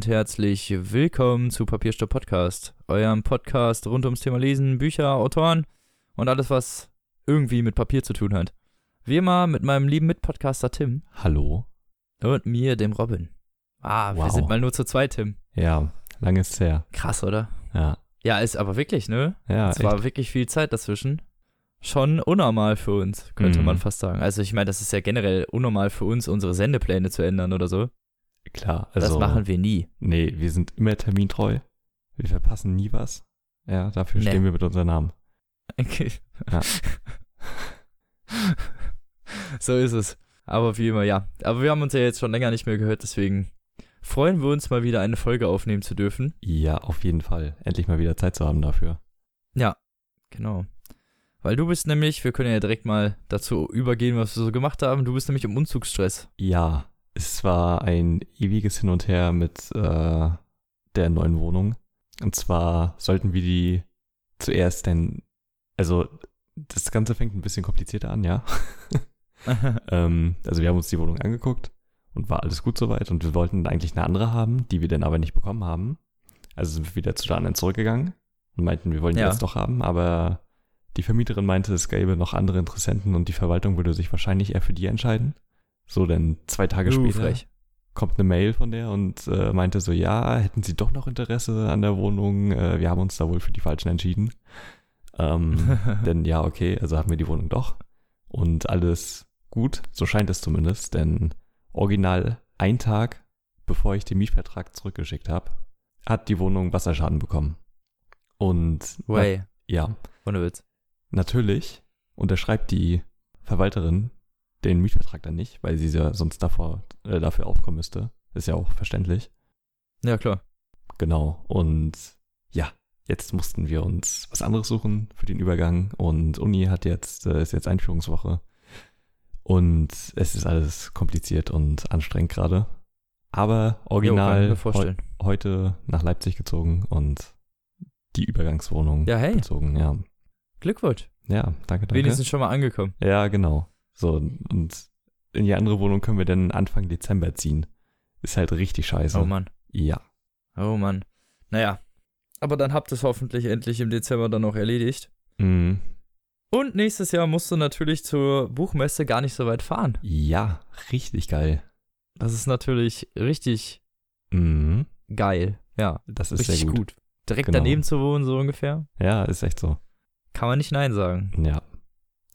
Und herzlich willkommen zu Papierstopp Podcast, eurem Podcast rund ums Thema Lesen, Bücher, Autoren und alles, was irgendwie mit Papier zu tun hat. Wie immer mit meinem lieben Mitpodcaster Tim Hallo. und mir, dem Robin. Ah, wir Wow. sind mal nur zu zweit, Tim. Ja, lange ist her. Krass, oder? Ja. Ja, ist aber wirklich, ne? Ja, es war wirklich viel Zeit dazwischen. Schon unnormal für uns, könnte Mhm. man fast sagen. Also ich meine, das ist ja generell unnormal für uns, unsere Sendepläne zu ändern oder so. Klar. Also, das machen wir nie. Nee, wir sind immer termintreu. Wir verpassen nie was. Ja, dafür Nee. stehen wir mit unserem Namen. Okay. Ja. so ist es. Aber wie immer, ja. Aber wir haben uns ja jetzt schon länger nicht mehr gehört, deswegen freuen wir uns mal wieder eine Folge aufnehmen zu dürfen. Ja, auf jeden Fall. Endlich mal wieder Zeit zu haben dafür. Genau. Weil du bist nämlich, wir können ja direkt mal dazu übergehen, was wir so gemacht haben. Du bist nämlich im Umzugsstress. Ja, es war ein ewiges Hin und Her mit äh, der neuen Wohnung. Und zwar sollten wir die zuerst denn, also das Ganze fängt ein bisschen komplizierter an, ja. Ähm, also wir haben uns die Wohnung angeguckt und war alles gut soweit und wir wollten eigentlich eine andere haben, die wir dann aber nicht bekommen haben. Also sind wir wieder zu der anderen zurückgegangen und meinten, wir wollen die Ja. jetzt doch haben, aber die Vermieterin meinte, es gäbe noch andere Interessenten und die Verwaltung würde sich wahrscheinlich eher für die entscheiden. So, denn zwei Tage Uh, später frech. kommt eine Mail von der und äh, meinte so, ja, hätten Sie doch noch Interesse an der Wohnung? Äh, wir haben uns da wohl für die Falschen entschieden. Ähm, denn ja, okay, also haben wir die Wohnung doch. Und alles gut, so scheint es zumindest, denn original ein Tag, bevor ich den Mietvertrag zurückgeschickt habe, hat die Wohnung Wasserschaden bekommen. Und na, Way. ja, Ohne Witz. natürlich unterschreibt die Verwalterin den Mietvertrag dann nicht, weil sie ja sonst davor, äh, dafür aufkommen müsste. Ist ja auch verständlich. Ja, klar. Genau. Und ja, jetzt mussten wir uns was anderes suchen für den Übergang. Und Uni hat jetzt, äh, ist jetzt Einführungswoche. Und es ist alles kompliziert und anstrengend gerade. Aber Jo, original heu vorstellen. heute nach Leipzig gezogen und die Übergangswohnung Ja, hey. bezogen. Ja, Glückwunsch. ja danke, danke. Wenigstens schon mal angekommen. Ja, genau. So, und in die andere Wohnung können wir dann Anfang Dezember ziehen. Ist halt richtig scheiße. Oh Mann. Ja. Oh Mann. Naja. Aber dann habt ihr es hoffentlich endlich im Dezember dann noch erledigt. Mhm. Und nächstes Jahr musst du natürlich zur Buchmesse gar nicht so weit fahren. Ja, richtig geil. Das ist natürlich richtig Mhm. geil. Ja, Das ist richtig gut. gut. Direkt Genau. daneben zu wohnen, so ungefähr. Ja, ist echt so. Kann man nicht Nein sagen. Ja.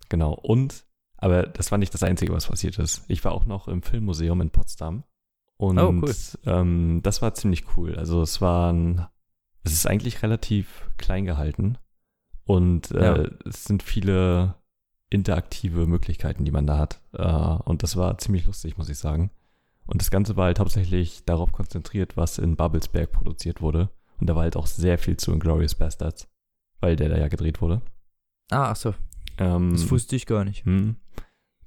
Genau. Und, aber das war nicht das Einzige, was passiert ist. Ich war auch noch im Filmmuseum in Potsdam. Und Oh, cool. ähm, das war ziemlich cool. Also es waren, es ist eigentlich relativ klein gehalten. Und äh, Ja. es sind viele interaktive Möglichkeiten, die man da hat. Äh, und das war ziemlich lustig, muss ich sagen. Und das Ganze war halt hauptsächlich darauf konzentriert, was in Babelsberg produziert wurde. Und da war halt auch sehr viel zu Inglourious Bastards, weil der da ja gedreht wurde. Ah, ach so. Ähm, Das wusste ich gar nicht. hm.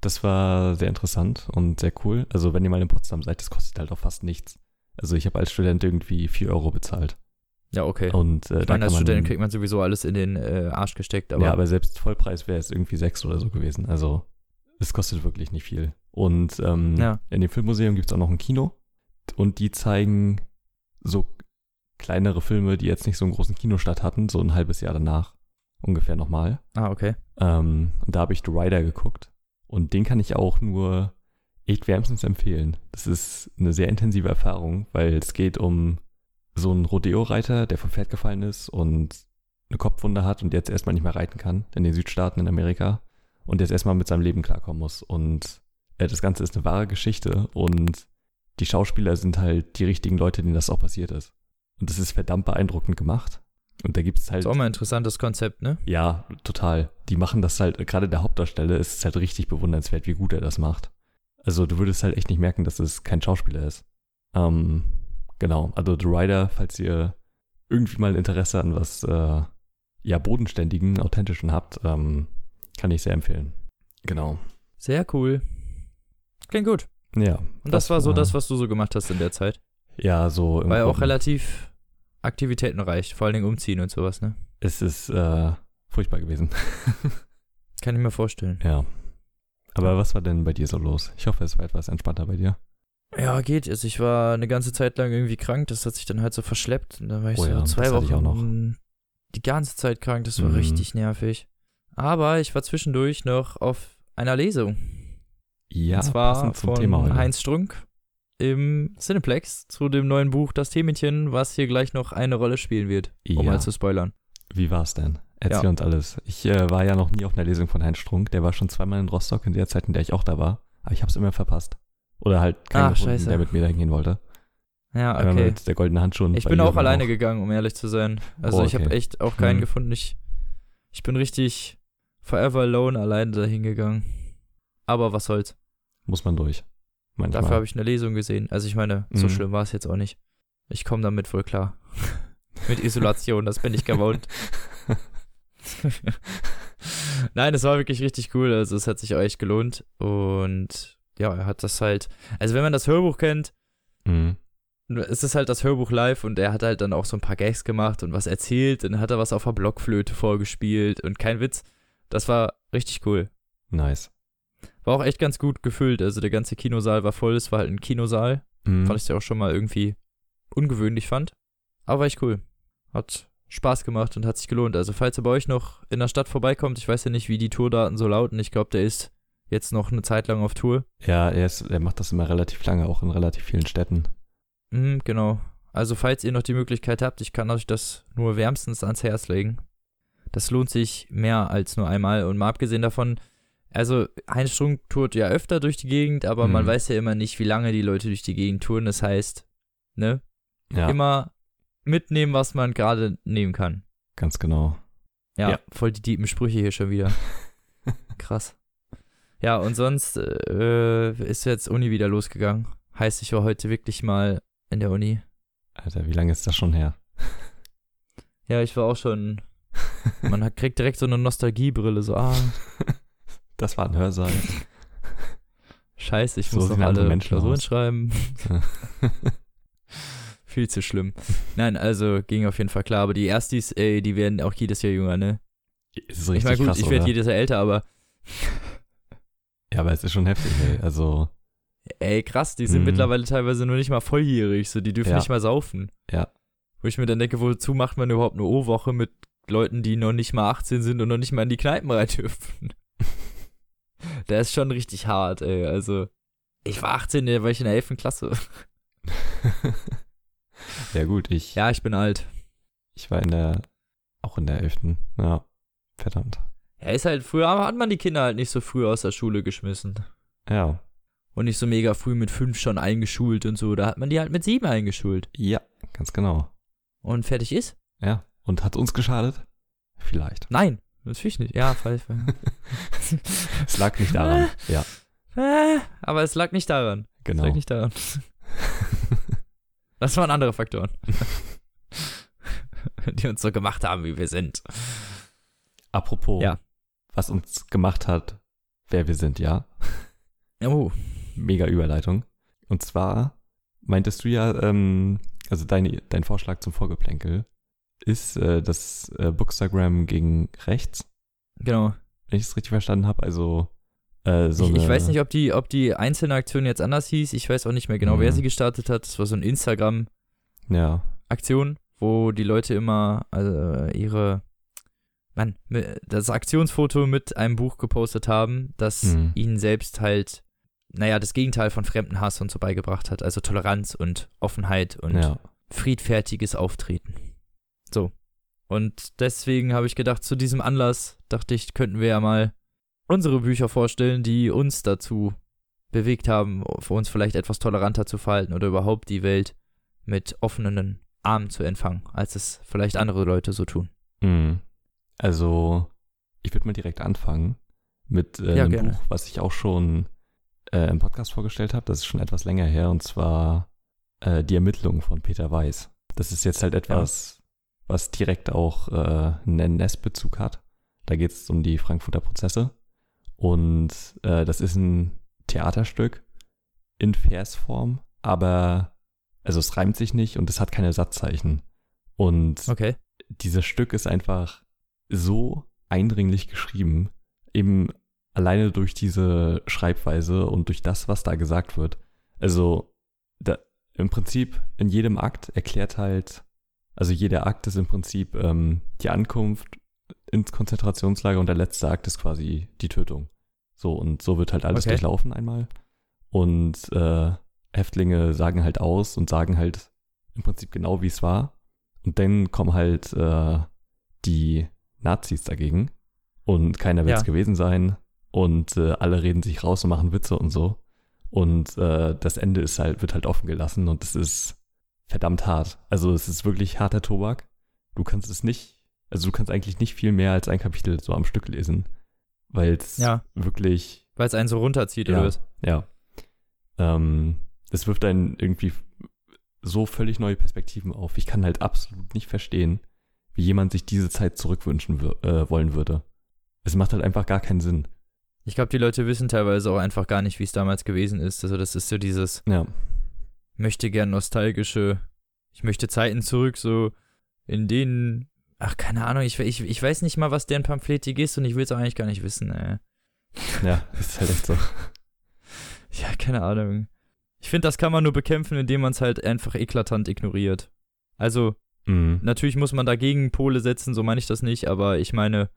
Das war sehr interessant und sehr cool. Also wenn ihr mal in Potsdam seid, das kostet halt auch fast nichts. Also ich habe als Student irgendwie 4 Euro bezahlt. Ja, okay. Und äh, ich meine, als Student kriegt man sowieso alles in den äh, Arsch gesteckt, aber, ja, aber selbst Vollpreis wäre es irgendwie 6 oder so gewesen. Also es kostet wirklich nicht viel. Und ähm, Ja. in dem Filmmuseum gibt es auch noch ein Kino und die zeigen so kleinere Filme, die jetzt nicht so einen großen Kinostart hatten, so ein halbes Jahr danach ungefähr nochmal. ah, okay. Ähm, und da habe ich The Rider geguckt. Und den kann ich auch nur echt wärmstens empfehlen. Das ist eine sehr intensive Erfahrung, weil es geht um so einen Rodeo-Reiter, der vom Pferd gefallen ist und eine Kopfwunde hat und jetzt erstmal nicht mehr reiten kann in den Südstaaten in Amerika und jetzt erstmal mit seinem Leben klarkommen muss. Und äh, das Ganze ist eine wahre Geschichte und die Schauspieler sind halt die richtigen Leute, denen das auch passiert ist. Und das ist verdammt beeindruckend gemacht. Und da gibt es halt Ist auch mal ein interessantes Konzept, ne? ja, total. Die machen das halt, gerade der Hauptdarsteller ist es halt richtig bewundernswert, wie gut er das macht. Also du würdest halt echt nicht merken, dass es kein Schauspieler ist. Ähm, genau, also The Rider, falls ihr irgendwie mal Interesse an was, äh, ja, bodenständigen, authentischen habt, ähm, kann ich sehr empfehlen. Genau. Sehr cool. Klingt gut. Ja. Und das, war so das, was du so gemacht hast in der Zeit. Ja, so War ja auch relativ aktivitätenreich, vor allen Dingen umziehen und sowas, ne? Es ist äh, furchtbar gewesen. Kann ich mir vorstellen. ja. Aber was war denn bei dir so los? Ich hoffe, es war etwas entspannter bei dir. Ja, geht. Also ich war eine ganze Zeit lang irgendwie krank, das hat sich dann halt so verschleppt. Und dann war ich Oh so ja, zwei Wochen auch noch. die ganze Zeit krank, das war Mhm. richtig nervig. Aber ich war zwischendurch noch auf einer Lesung. Ja, und zwar passend zum von Thema heute. Heinz Strunk im Cineplex zu dem neuen Buch Das Teemädchen, was hier gleich noch eine Rolle spielen wird, um Ja. mal zu spoilern. Wie war's denn? Erzähl Ja. uns alles. Ich äh, war ja noch nie auf einer Lesung von Heinz Strunk. Der war schon zweimal in Rostock in der Zeit, in der ich auch da war. Aber ich hab's immer verpasst. Oder halt keinen Ach, gefunden, scheiße. der mit mir dahin gehen wollte. Ja, okay. mit der goldenen Handschuhe. und Ich bin auch alleine gegangen, um ehrlich zu sein. Also Oh, ich habe okay. echt auch keinen Hm. gefunden. Ich, ich bin richtig forever alone alleine dahin gegangen. Aber was soll's. Muss man durch. Manchmal. Dafür habe ich eine Lesung gesehen. Also ich meine, so Mhm. schlimm war es jetzt auch nicht. Ich komme damit wohl klar. Mit Isolation, das bin ich gewohnt. Nein, es war wirklich richtig cool. Also es hat sich auch echt gelohnt. Und ja, er hat das halt. Also wenn man das Hörbuch kennt, Mhm. es ist halt das Hörbuch live und er hat halt dann auch so ein paar Gags gemacht und was erzählt. Dann hat er was auf der Blockflöte vorgespielt und kein Witz. Das war richtig cool. Nice. War auch echt ganz gut gefüllt. Also der ganze Kinosaal war voll. Es war halt ein Kinosaal. Mhm. weil ich es ja auch schon mal irgendwie ungewöhnlich fand. Aber war echt cool. Hat Spaß gemacht und hat sich gelohnt. Also falls ihr bei euch noch in der Stadt vorbeikommt, ich weiß ja nicht, wie die Tourdaten so lauten. Ich glaube, der ist jetzt noch eine Zeit lang auf Tour. Ja, er, ist, er macht das immer relativ lange, auch in relativ vielen Städten. Mhm, genau. Also falls ihr noch die Möglichkeit habt, ich kann euch das nur wärmstens ans Herz legen. Das lohnt sich mehr als nur einmal. Und mal abgesehen davon, also Heinz Strunk tourt ja öfter durch die Gegend, aber man Mhm. weiß ja immer nicht, wie lange die Leute durch die Gegend touren. Das heißt, ne, Ja, immer mitnehmen, was man gerade nehmen kann. ganz genau. Ja, Ja. voll die tiefen Sprüche hier schon wieder. Krass. Ja, und sonst äh, ist jetzt Uni wieder losgegangen. Heißt, ich war heute wirklich mal in der Uni. Alter, wie lange ist das schon her? Ja, ich war auch schon. Man hat, kriegt direkt so eine Nostalgiebrille, so, ah, Das war ein Hörsaal. scheiße, ich So muss noch andere alle Menschen Klausuren aus. schreiben. Viel zu schlimm. Nein, also ging auf jeden Fall klar, aber die Erstis, ey, die werden auch jedes Jahr jünger, ne? ist Ich richtig meine, gut, krass, ich werde jedes Jahr älter, aber Ja, aber es ist schon heftig, ey. Also, Ey, krass, die sind Mhm. mittlerweile teilweise nur nicht mal volljährig, so die dürfen Ja. nicht mal saufen. Ja. Wo ich mir dann denke, wozu macht man überhaupt eine O-Woche mit Leuten, die noch nicht mal 18 sind und noch nicht mal in die Kneipen rein dürfen? Der ist schon richtig hart, ey. Also, ich war 18, da war ich in der 11. Klasse. ja gut, ich, Ja, ich bin alt. ich war in der, auch in der 11. Ja, verdammt. Ja, ist halt, früher hat man die Kinder halt nicht so früh aus der Schule geschmissen. Ja, Und nicht so mega früh mit fünf schon eingeschult und so. Da hat man die halt mit sieben eingeschult. ja, ganz genau. Und fertig ist? Ja, und hat uns geschadet? Vielleicht. Nein, natürlich nicht. Ja, Pfeife. Es lag nicht daran. Ja, Äh, aber es lag nicht daran. Es genau. lag nicht daran. Das waren andere Faktoren. die uns so gemacht haben, wie wir sind. Apropos, Ja. was uns gemacht hat, wer wir sind, ja. Oh, Mega Überleitung. Und zwar meintest du ja, ähm, also dein, dein Vorschlag zum Vorgeplänkel ist äh, das äh, Bookstagram gegen rechts, genau. wenn ich es richtig verstanden habe. Also äh, so ich, ich eine- weiß nicht, ob die, ob die einzelne Aktion jetzt anders hieß. Ich weiß auch nicht mehr genau, wer Mhm. sie gestartet hat. Das war so eine Instagram-Aktion, Ja, wo die Leute immer äh, ihre, Mann, das Aktionsfoto mit einem Buch gepostet haben, das Mhm. ihnen selbst halt, naja, das Gegenteil von Fremdenhass und so beigebracht hat. Also Toleranz und Offenheit und ja. friedfertiges Auftreten. So. Und deswegen habe ich gedacht, zu diesem Anlass dachte ich, könnten wir ja mal unsere Bücher vorstellen, die uns dazu bewegt haben, für uns vielleicht etwas toleranter zu verhalten oder überhaupt die Welt mit offenen Armen zu empfangen, als es vielleicht andere Leute so tun. Mhm. Also, ich würde mal direkt anfangen mit äh, Ja, einem gerne. Buch, was ich auch schon äh, im Podcast vorgestellt habe. Das ist schon etwas länger her und zwar äh, Die Ermittlungen von Peter Weiß. Das ist jetzt halt etwas, was direkt auch äh, einen NS-Bezug hat. Da geht es um die Frankfurter Prozesse. Und äh, das ist ein Theaterstück in Versform, aber also es reimt sich nicht und es hat keine Satzzeichen. Und Okay. dieses Stück ist einfach so eindringlich geschrieben, eben alleine durch diese Schreibweise und durch das, was da gesagt wird. Also da, im Prinzip in jedem Akt erklärt halt, also jeder Akt ist im Prinzip ähm, die Ankunft ins Konzentrationslager und der letzte Akt ist quasi die Tötung. So, und so wird halt alles Okay. durchlaufen einmal. Und äh, Häftlinge sagen halt aus und sagen halt im Prinzip genau, wie es war. Und dann kommen halt äh, die Nazis dagegen und keiner will es Ja. gewesen sein und äh, alle reden sich raus und machen Witze und so. Und äh, das Ende ist halt, wird halt offen gelassen und es ist verdammt hart. Also es ist wirklich harter Tobak. Du kannst es nicht, also du kannst eigentlich nicht viel mehr als ein Kapitel so am Stück lesen, weil es Ja. wirklich Weil es einen so runterzieht, Ja. oder was? ja. Ähm, es wirft einen irgendwie so völlig neue Perspektiven auf. Ich kann halt absolut nicht verstehen, wie jemand sich diese Zeit zurückwünschen äh, wollen würde. Es macht halt einfach gar keinen Sinn. Ich glaube, die Leute wissen teilweise auch einfach gar nicht, wie es damals gewesen ist. Also das ist so dieses Ja. Möchte gern nostalgische, ich möchte Zeiten zurück, so in denen, ach, keine Ahnung, ich, ich, ich weiß nicht mal, was deren Pamphletik ist und ich will es auch eigentlich gar nicht wissen, ey. Ja, ist halt echt so. Ja, keine Ahnung. Ich finde, das kann man nur bekämpfen, indem man es halt einfach eklatant ignoriert. Also, Mhm. natürlich muss man dagegen Pole setzen, so meine ich das nicht, aber ich meine,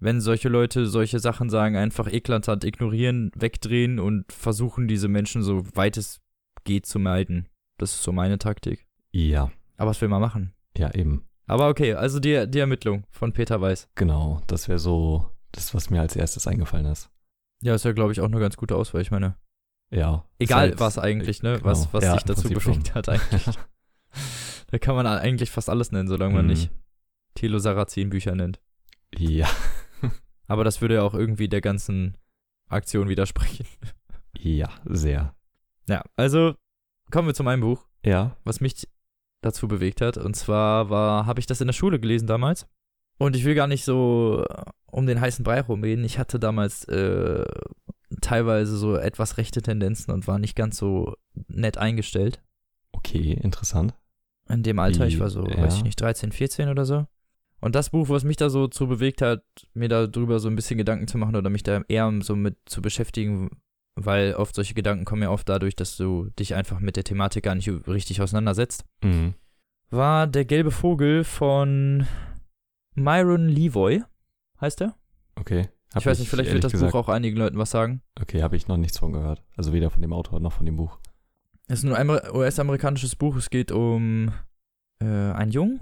wenn solche Leute solche Sachen sagen, einfach eklatant ignorieren, wegdrehen und versuchen, diese Menschen so weit es geht zu meiden. Das ist so meine Taktik. Ja, Aber was will man machen? ja, eben. Aber okay, also die, die Ermittlung von Peter Weiß. Genau. Das wäre so das, was mir als erstes eingefallen ist. Ja, ist ja, glaube ich, auch eine ganz gute Auswahl. Ich meine, Ja. egal halt- was eigentlich, ne? genau. Was, was Ja, dich im dazu bewegt schon. hat eigentlich. da kann man eigentlich fast alles nennen, solange man Mhm. nicht Thilo Sarrazin Bücher nennt. Ja. Aber das würde ja auch irgendwie der ganzen Aktion widersprechen. Ja, sehr. Ja, also kommen wir zu meinem Buch, Ja. was mich dazu bewegt hat. Und zwar war, habe ich das in der Schule gelesen damals. Und ich will gar nicht so äh, um den heißen Brei rumreden. Ich hatte damals äh, teilweise so etwas rechte Tendenzen und war nicht ganz so nett eingestellt. Okay, interessant. In dem Alter, Wie, ich war so, ja. weiß ich nicht, 13, 14 oder so. Und das Buch, was mich da so zu bewegt hat, mir darüber so ein bisschen Gedanken zu machen oder mich da eher so mit zu beschäftigen, weil oft solche Gedanken kommen ja oft dadurch, dass du dich einfach mit der Thematik gar nicht richtig auseinandersetzt, Mhm. war Der gelbe Vogel von Myron Levoy, heißt er? Okay. Hab ich weiß nicht, vielleicht wird das gesagt, Buch auch einigen Leuten was sagen. Okay, habe ich noch nichts von gehört. Also weder von dem Autor noch von dem Buch. Es ist ein Amer- US-amerikanisches Buch. Es geht um äh, einen Jungen.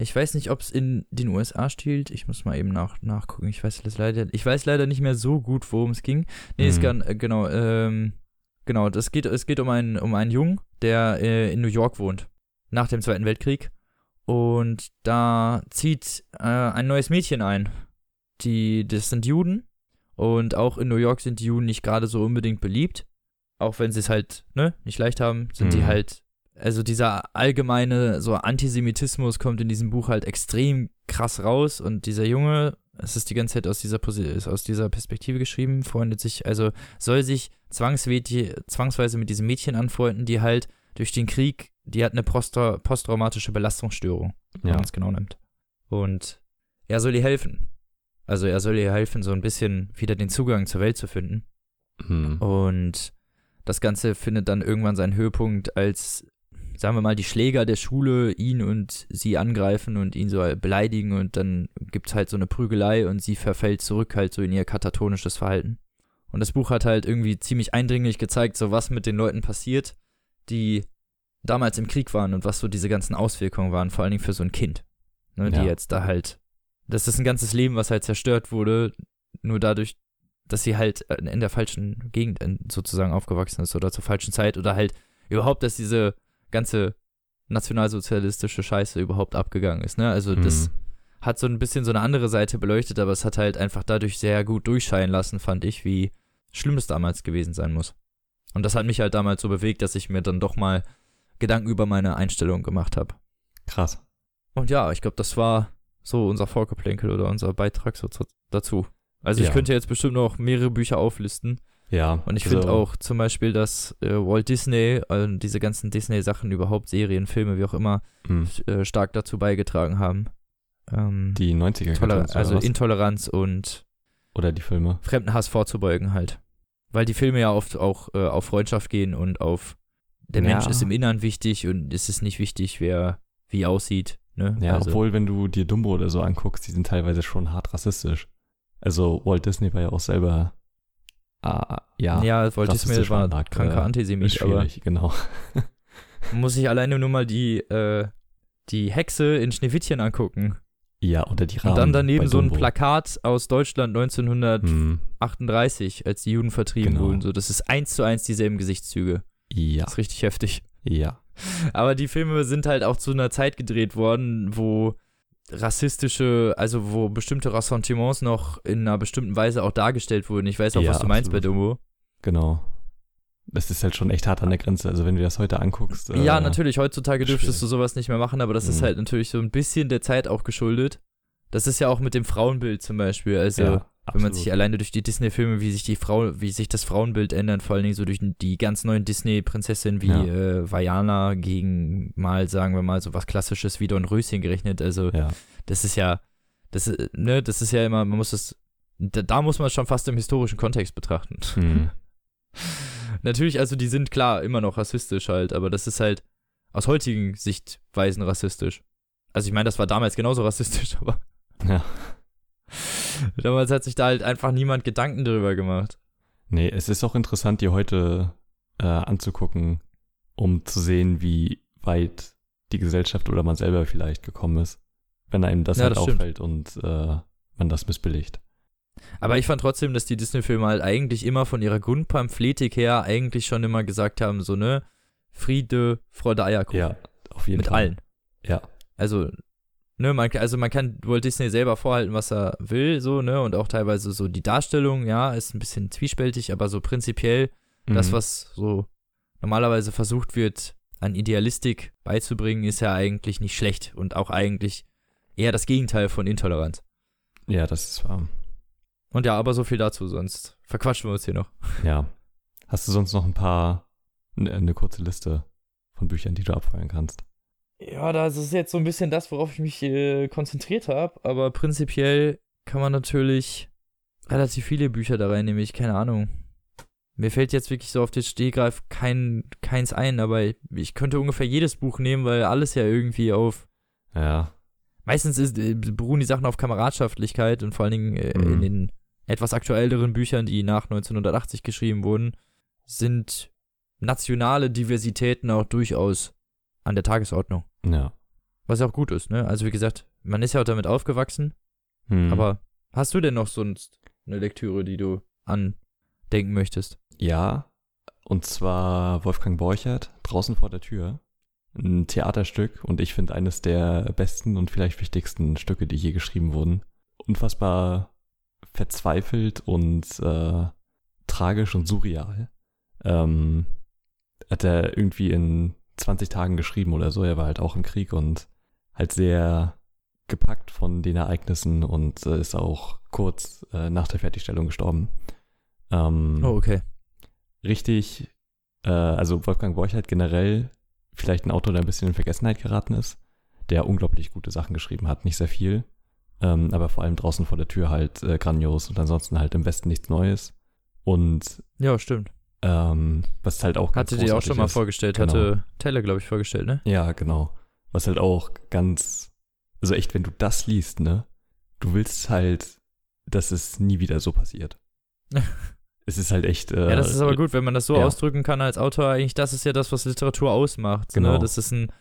Ich weiß nicht, ob es in den USA stiehlt. Ich muss mal eben nach, nachgucken. Ich weiß das leider. Ich weiß leider nicht mehr so gut, worum es ging. Nee, es Mhm. kann, äh, genau, ähm, genau, das geht, es geht um einen, um einen Jungen, der äh, in New York wohnt. Nach dem Zweiten Weltkrieg. Und da zieht äh, ein neues Mädchen ein. Die, das sind Juden. Und auch in New York sind die Juden nicht gerade so unbedingt beliebt. Auch wenn sie es halt, ne, nicht leicht haben, sind die Mhm. halt. Also dieser allgemeine so Antisemitismus kommt in diesem Buch halt extrem krass raus. Und dieser Junge, es ist die ganze Zeit aus dieser, Posi aus dieser Perspektive geschrieben, freundet sich, also soll sich zwangsweise, zwangsweise mit diesem Mädchen anfreunden, die halt durch den Krieg, die hat eine postra posttraumatische Belastungsstörung wenn Ja. man es genau nimmt. Und er soll ihr helfen. Also er soll ihr helfen, so ein bisschen wieder den Zugang zur Welt zu finden. Mhm. Und das Ganze findet dann irgendwann seinen Höhepunkt, als, sagen wir mal, die Schläger der Schule ihn und sie angreifen und ihn so beleidigen und dann gibt's halt so eine Prügelei und sie verfällt zurück halt so in ihr katatonisches Verhalten. Und das Buch hat halt irgendwie ziemlich eindringlich gezeigt, so was mit den Leuten passiert, die damals im Krieg waren und was so diese ganzen Auswirkungen waren, vor allen Dingen für so ein Kind. Ne, die Ja. jetzt da halt, das ist ein ganzes Leben, was halt zerstört wurde, nur dadurch, dass sie halt in der falschen Gegend sozusagen aufgewachsen ist oder zur falschen Zeit oder halt überhaupt, dass diese ganze nationalsozialistische Scheiße überhaupt abgegangen ist. Ne? Also das Mhm. hat so ein bisschen so eine andere Seite beleuchtet, aber es hat halt einfach dadurch sehr gut durchscheinen lassen, fand ich, wie schlimm es damals gewesen sein muss. Und das hat mich halt damals so bewegt, dass ich mir dann doch mal Gedanken über meine Einstellung gemacht habe. Krass. Und ja, ich glaube, das war so unser Vorgeplänkel oder unser Beitrag so zu, dazu. Also ich Ja. könnte jetzt bestimmt noch mehrere Bücher auflisten. Ja. Und ich also, finde auch zum Beispiel, dass äh, Walt Disney, äh, diese ganzen Disney-Sachen überhaupt, Serien, Filme, wie auch immer, mh, äh, stark dazu beigetragen haben. Ähm, Die 90er Toler also? Intoleranz und oder die Filme. Fremdenhass vorzubeugen halt. Weil die Filme ja oft auch äh, auf Freundschaft gehen und auf der Mensch Ja. ist im Innern wichtig und es ist nicht wichtig, wer wie aussieht. Ne? Ja, also, obwohl, wenn du dir Dumbo oder so anguckst, die sind teilweise schon hart rassistisch. Also Walt Disney war ja auch selber, ah, ja, ja, rassistisch war veranlagt, kranker äh, Antisemit, aber schwierig, genau. man muss sich alleine nur mal die, äh, die Hexe in Schneewittchen angucken. Ja, oder die Rahmen Und dann daneben so ein. Plakat aus Deutschland 1938, Hm, als die Juden vertrieben Genau. wurden. So, das ist eins zu eins dieselben Gesichtszüge. ja, Das ist richtig heftig. ja, Aber die Filme sind halt auch zu einer Zeit gedreht worden, wo rassistische, also wo bestimmte Ressentiments noch in einer bestimmten Weise auch dargestellt wurden. Ich weiß auch, Ja, was du meinst bei absolut. Dumbo. genau. Das ist halt schon echt hart an der Grenze. Also wenn du das heute anguckst. ja, äh, natürlich, heutzutage dürftest schwierig. du sowas nicht mehr machen, aber das ist Mhm. halt natürlich so ein bisschen der Zeit auch geschuldet. Das ist ja auch mit dem Frauenbild zum Beispiel. Also, ja, wenn man absolut. sich alleine durch die Disney-Filme, wie sich die Frau, wie sich das Frauenbild ändert, vor allen Dingen so durch die ganz neuen Disney-Prinzessinnen wie Ja. äh, Vajana gegen mal, sagen wir mal, so was Klassisches wie Dornröschen gerechnet. Also, Ja, das ist ja, das ist, ne, das ist ja immer, man muss das, da, da muss man es schon fast im historischen Kontext betrachten. hm, Natürlich, also die sind klar immer noch rassistisch halt, aber das ist halt aus heutigen Sichtweisen rassistisch. Also ich meine, das war damals genauso rassistisch, aber ja. Damals hat sich da halt einfach niemand Gedanken drüber gemacht. Nee, es ist auch interessant, dir heute äh, anzugucken, um zu sehen, wie weit die Gesellschaft oder man selber vielleicht gekommen ist, wenn einem das Ja, halt das stimmt. auffällt und äh, man das missbilligt. Aber ich fand trotzdem, dass die Disney-Filme halt eigentlich immer von ihrer Grundpamphletik her eigentlich schon immer gesagt haben, so, ne, Friede, Freude, Eierkuchen. Ja, auf jeden Mit Fall. allen. Ja, Also, ne, man, also man kann Walt Disney selber vorhalten, was er will, so, ne, und auch teilweise so die Darstellung, ja, ist ein bisschen zwiespältig, aber so prinzipiell das, Mhm. was so normalerweise versucht wird, an Idealistik beizubringen, ist ja eigentlich nicht schlecht und auch eigentlich eher das Gegenteil von Intoleranz. Ja, das ist wahr. Und ja, aber so viel dazu, sonst verquatschen wir uns hier noch. Ja. Hast du sonst noch ein paar, eine, eine kurze Liste von Büchern, die du abfeuern kannst? Ja, das ist jetzt so ein bisschen das, worauf ich mich äh, konzentriert habe, aber prinzipiell kann man natürlich relativ viele Bücher da rein, nämlich, keine Ahnung. Mir fällt jetzt wirklich so auf den Stehgreif kein, keins ein, aber ich könnte ungefähr jedes Buch nehmen, weil alles ja irgendwie auf. Ja, Meistens ist, äh, beruhen die Sachen auf Kameradschaftlichkeit und vor allen Dingen äh, Mhm. in den etwas aktuelleren Büchern, die nach 1980 geschrieben wurden, sind nationale Diversitäten auch durchaus an der Tagesordnung. ja. Was ja auch gut ist, ne? Also wie gesagt, man ist ja auch damit aufgewachsen, Hm. aber hast du denn noch sonst eine Lektüre, die du andenken möchtest? Ja, und zwar Wolfgang Borchert, draußen vor der Tür. Ein Theaterstück und ich finde eines der besten und vielleicht wichtigsten Stücke, die je geschrieben wurden. Unfassbar verzweifelt und äh, tragisch und surreal. Ähm, hat er irgendwie in 20 Tagen geschrieben oder so. Er war halt auch im Krieg und halt sehr gepackt von den Ereignissen und äh, ist auch kurz äh, nach der Fertigstellung gestorben. Ähm, Oh, okay. richtig, äh, also Wolfgang Borchert generell vielleicht ein Autor, der ein bisschen in Vergessenheit geraten ist, der unglaublich gute Sachen geschrieben hat, nicht sehr viel, ähm, aber vor allem draußen vor der Tür halt äh, grandios und ansonsten halt im Westen nichts Neues. Und Ja, stimmt. Ähm, was halt auch ganz Hatte die auch schon mal ist, vorgestellt, Genau. hatte Taylor, glaube ich, vorgestellt, ne? Ja, genau. Was halt auch ganz, also echt, wenn du das liest, ne, du willst halt, dass es nie wieder so passiert. es ist halt echt. Äh, ja, das ist aber gut, wenn man das so ja. ausdrücken kann als Autor. Eigentlich, das ist ja das, was Literatur ausmacht. Genau. Ne? Das ist ein,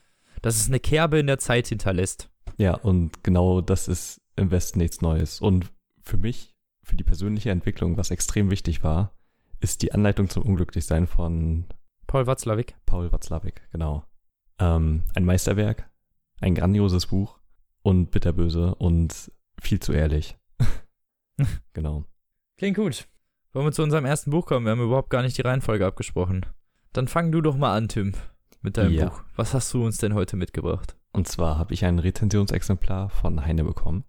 dass es eine Kerbe in der Zeit hinterlässt. Ja, und genau das ist im Westen nichts Neues. Und für mich, für die persönliche Entwicklung, was extrem wichtig war, ist die Anleitung zum Unglücklichsein von Paul Watzlawick. Paul Watzlawick, genau. Ähm, ein Meisterwerk, ein grandioses Buch und bitterböse und viel zu ehrlich. genau. Klingt gut. Wollen wir zu unserem ersten Buch kommen? Wir haben überhaupt gar nicht die Reihenfolge abgesprochen. Dann fang du doch mal an, Tim, mit deinem Ja. Buch. Was hast du uns denn heute mitgebracht? Und zwar habe ich ein Rezensionsexemplar von Heine bekommen,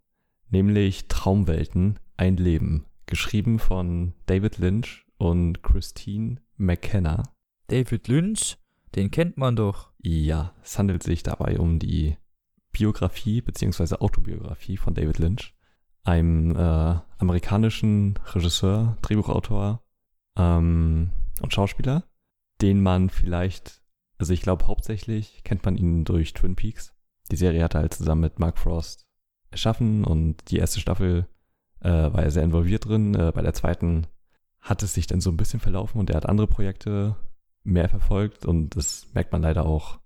nämlich Traumwelten, ein Leben, geschrieben von David Lynch und Christine McKenna. David Lynch? Den kennt man doch. Ja, es handelt sich dabei um die Biografie bzw. Autobiografie von David Lynch, einem äh, amerikanischen Regisseur, Drehbuchautor ähm, und Schauspieler, den man vielleicht Also ich glaube hauptsächlich kennt man ihn durch Twin Peaks. Die Serie hat er halt zusammen mit Mark Frost erschaffen und die erste Staffel äh, war er sehr involviert drin. Äh, bei der zweiten hat es sich dann so ein bisschen verlaufen und er hat andere Projekte mehr verfolgt und das merkt man leider auch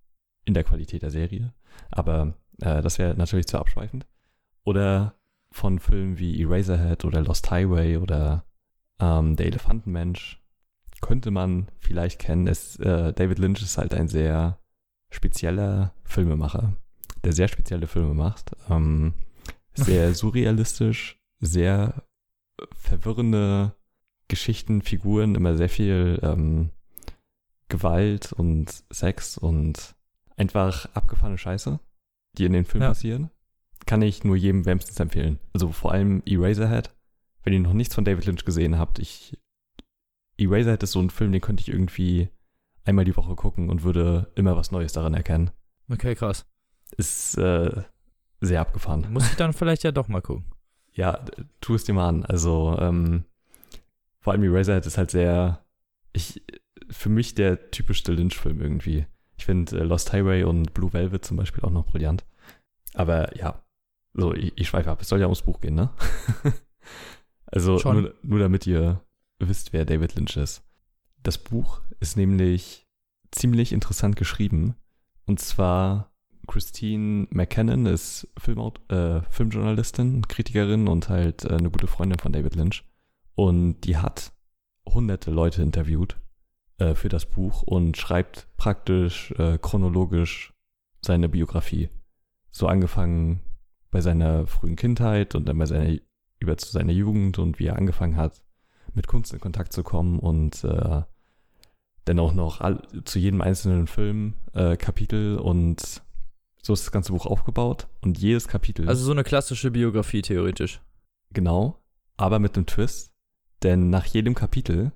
in der Qualität der Serie. Aber äh, das wäre natürlich zu abschweifend. Oder von Filmen wie Eraserhead oder Lost Highway oder ähm, Der Elefantenmensch könnte man vielleicht kennen. Es, äh, David Lynch ist halt ein sehr spezieller Filmemacher, der sehr spezielle Filme macht. Ähm, sehr surrealistisch, sehr verwirrende Geschichten, Figuren, immer sehr viel ähm, Gewalt und Sex und einfach abgefahrene Scheiße, die in den Filmen ja. passieren. Kann ich nur jedem wärmstens empfehlen. Also vor allem Eraserhead. Wenn ihr noch nichts von David Lynch gesehen habt, ich Eraserhead ist so ein Film, den könnte ich irgendwie einmal die Woche gucken und würde immer was Neues daran erkennen. Okay, krass. Ist äh, sehr abgefahren. Muss ich dann vielleicht ja doch mal gucken. Ja, tu es dir mal an. Also, ähm, vor allem Eraserhead ist halt sehr, ich, für mich der typischste Lynch-Film irgendwie. Ich finde äh, Lost Highway und Blue Velvet zum Beispiel auch noch brillant. Aber ja, so, ich, ich schweife ab. Es soll ja ums Buch gehen, ne? also, nur, nur damit ihr wisst, wer David Lynch ist. Das Buch ist nämlich ziemlich interessant geschrieben. Und zwar Christine McKinnon ist Filmaut äh, Filmjournalistin, Kritikerin und halt äh, eine gute Freundin von David Lynch. Und die hat hunderte Leute interviewt äh, für das Buch und schreibt praktisch äh, chronologisch seine Biografie. So angefangen bei seiner frühen Kindheit und dann bei seiner über zu seiner Jugend und wie er angefangen hat, mit Kunst in Kontakt zu kommen und äh, dann auch noch all, zu jedem einzelnen Film äh, Kapitel und so ist das ganze Buch aufgebaut und jedes Kapitel. Also so eine klassische Biografie theoretisch. Genau, aber mit einem Twist, denn nach jedem Kapitel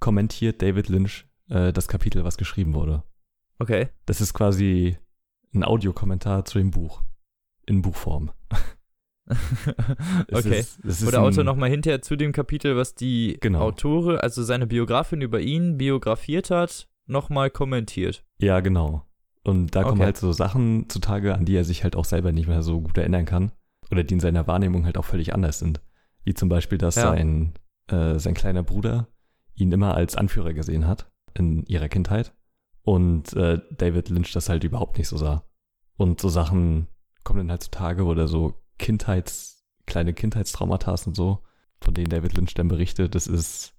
kommentiert David Lynch äh, das Kapitel, was geschrieben wurde. Okay. Das ist quasi ein Audiokommentar zu dem Buch in Buchform. okay. Ist, Wo der Autor nochmal hinterher zu dem Kapitel, was die genau. Autore, also seine Biografin über ihn biografiert hat, nochmal kommentiert. Ja, genau. Und da okay. kommen halt so Sachen zutage, an die er sich halt auch selber nicht mehr so gut erinnern kann. Oder die in seiner Wahrnehmung halt auch völlig anders sind. Wie zum Beispiel, dass ja. sein, äh, sein kleiner Bruder ihn immer als Anführer gesehen hat in ihrer Kindheit. Und äh, David Lynch das halt überhaupt nicht so sah. Und so Sachen kommen dann halt zutage oder so Kindheits, kleine Kindheitstraumata und so, von denen David Lynch dann berichtet. Das ist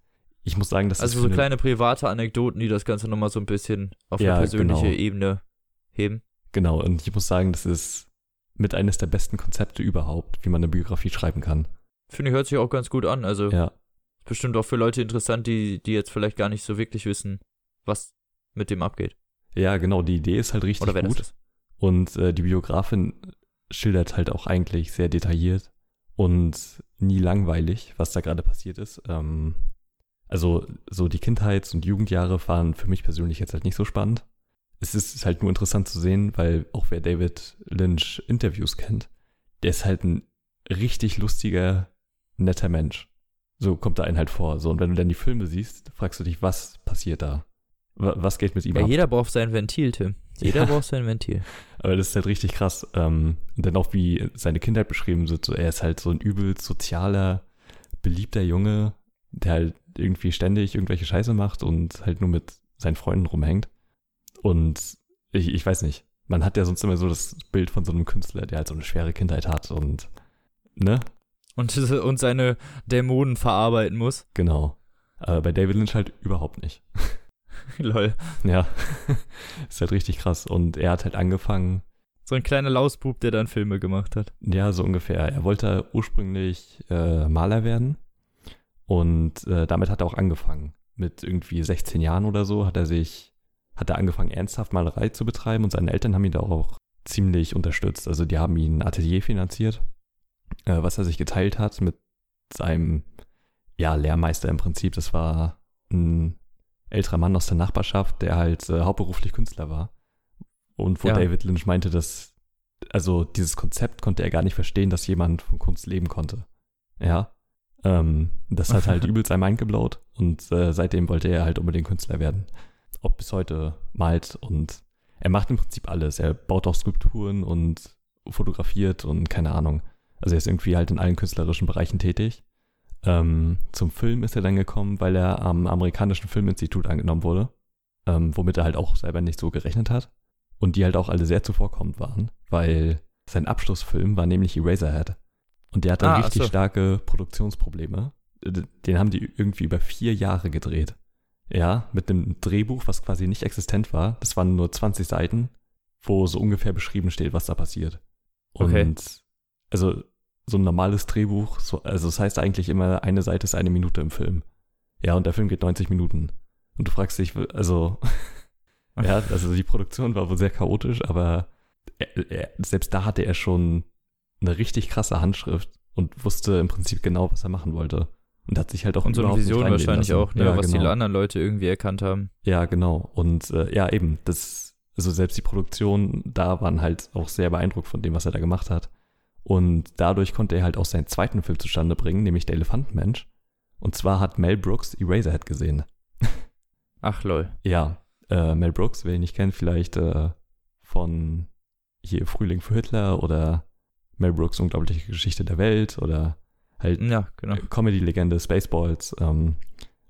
ich muss sagen, das also ist. Also so kleine private Anekdoten, die das Ganze nochmal so ein bisschen auf ja, eine persönliche genau. Ebene heben. Genau, und ich muss sagen, das ist mit eines der besten Konzepte überhaupt, wie man eine Biografie schreiben kann. Finde ich, hört sich auch ganz gut an. Also ja. Bestimmt auch für Leute interessant, die, die jetzt vielleicht gar nicht so wirklich wissen, was mit dem abgeht. Ja, genau, die Idee ist halt richtig Oder gut. Das und äh, die Biografin schildert halt auch eigentlich sehr detailliert und nie langweilig, was da gerade passiert ist. Ähm, also so die Kindheits- und Jugendjahre waren für mich persönlich jetzt halt nicht so spannend es ist halt nur interessant zu sehen, weil auch wer David Lynch Interviews kennt, der ist halt ein richtig lustiger, netter Mensch. So kommt er einen halt vor. So, und wenn du dann die Filme siehst, fragst du dich, was passiert da? Was geht mit ihm ja, ab? jeder braucht sein Ventil, Tim. Jeder ja. braucht sein Ventil. Aber das ist halt richtig krass. Ähm, und dann auch, wie seine Kindheit beschrieben wird, so, er ist halt so ein übel sozialer, beliebter Junge, der halt irgendwie ständig irgendwelche Scheiße macht und halt nur mit seinen Freunden rumhängt. Und ich, ich weiß nicht, man hat ja sonst immer so das Bild von so einem Künstler, der halt so eine schwere Kindheit hat und, ne? Und, und seine Dämonen verarbeiten muss. Genau. Aber bei David Lynch halt überhaupt nicht. Lol. Ja. ist halt richtig krass. Und er hat halt angefangen. So ein kleiner Lausbub, der dann Filme gemacht hat. Ja, so ungefähr. Er wollte ursprünglich äh, Maler werden. Und äh, damit hat er auch angefangen. Mit irgendwie 16 Jahren oder so hat er sich hat er angefangen, ernsthaft Malerei zu betreiben und seine Eltern haben ihn da auch ziemlich unterstützt. Also die haben ihn ein Atelier finanziert, äh, was er sich geteilt hat mit seinem ja, Lehrmeister im Prinzip. Das war ein älterer Mann aus der Nachbarschaft, der halt äh, hauptberuflich Künstler war. Und wo ja. David Lynch meinte, dass, also dieses Konzept konnte er gar nicht verstehen, dass jemand von Kunst leben konnte. Ja. Ähm, das hat halt übelst sein Mind geblaut und äh, seitdem wollte er halt unbedingt Künstler werden. auch bis heute malt und er macht im Prinzip alles. Er baut auch Skulpturen und fotografiert und keine Ahnung. Also er ist irgendwie halt in allen künstlerischen Bereichen tätig. Ähm, zum Film ist er dann gekommen, weil er am amerikanischen Filminstitut angenommen wurde, ähm, womit er halt auch selber nicht so gerechnet hat. Und die halt auch alle sehr zuvorkommend waren, weil sein Abschlussfilm war nämlich Eraserhead. Und der hatte Ah, richtig so. starke Produktionsprobleme. Den haben die irgendwie über vier Jahre gedreht. Ja, mit einem Drehbuch, was quasi nicht existent war. Das waren nur 20 Seiten, wo so ungefähr beschrieben steht, was da passiert. Und Okay. Also so ein normales Drehbuch, so, also das heißt eigentlich immer, eine Seite ist eine Minute im Film. Ja, und der Film geht 90 Minuten. Und du fragst dich, also, ja, also die Produktion war wohl sehr chaotisch, aber er, er, selbst da hatte er schon eine richtig krasse Handschrift und wusste im Prinzip genau, was er machen wollte. Und hat sich halt auch Und so eine Vision wahrscheinlich lassen. auch, ne, ja, was genau. die anderen Leute irgendwie erkannt haben. Ja, genau. Und äh, ja, eben, das, also selbst die Produktion da waren halt auch sehr beeindruckt von dem, was er da gemacht hat. Und dadurch konnte er halt auch seinen zweiten Film zustande bringen, nämlich Der Elefantenmensch. Und zwar hat Mel Brooks Eraserhead gesehen. Ach lol. Ja, äh, Mel Brooks, wer ihn nicht kennt, vielleicht äh, von hier Frühling für Hitler oder Mel Brooks Unglaubliche Geschichte der Welt oder halt Ja, genau. Comedy-Legende, Spaceballs, ähm,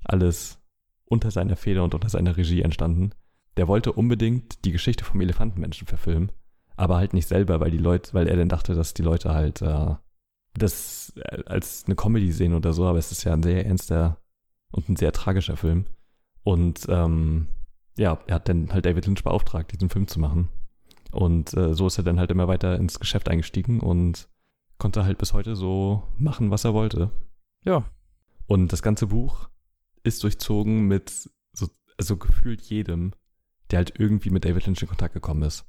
alles unter seiner Feder und unter seiner Regie entstanden. Der wollte unbedingt die Geschichte vom Elefantenmenschen verfilmen, aber halt nicht selber, weil die Leute, weil er dann dachte, dass die Leute halt äh, das äh, als eine Comedy sehen oder so, aber es ist ja ein sehr ernster und ein sehr tragischer Film. Und ähm, ja, er hat dann halt David Lynch beauftragt, diesen Film zu machen. Und äh, so ist er dann halt immer weiter ins Geschäft eingestiegen und konnte halt bis heute so machen, was er wollte. Ja. Und das ganze Buch ist durchzogen mit so, also gefühlt jedem, der halt irgendwie mit David Lynch in Kontakt gekommen ist.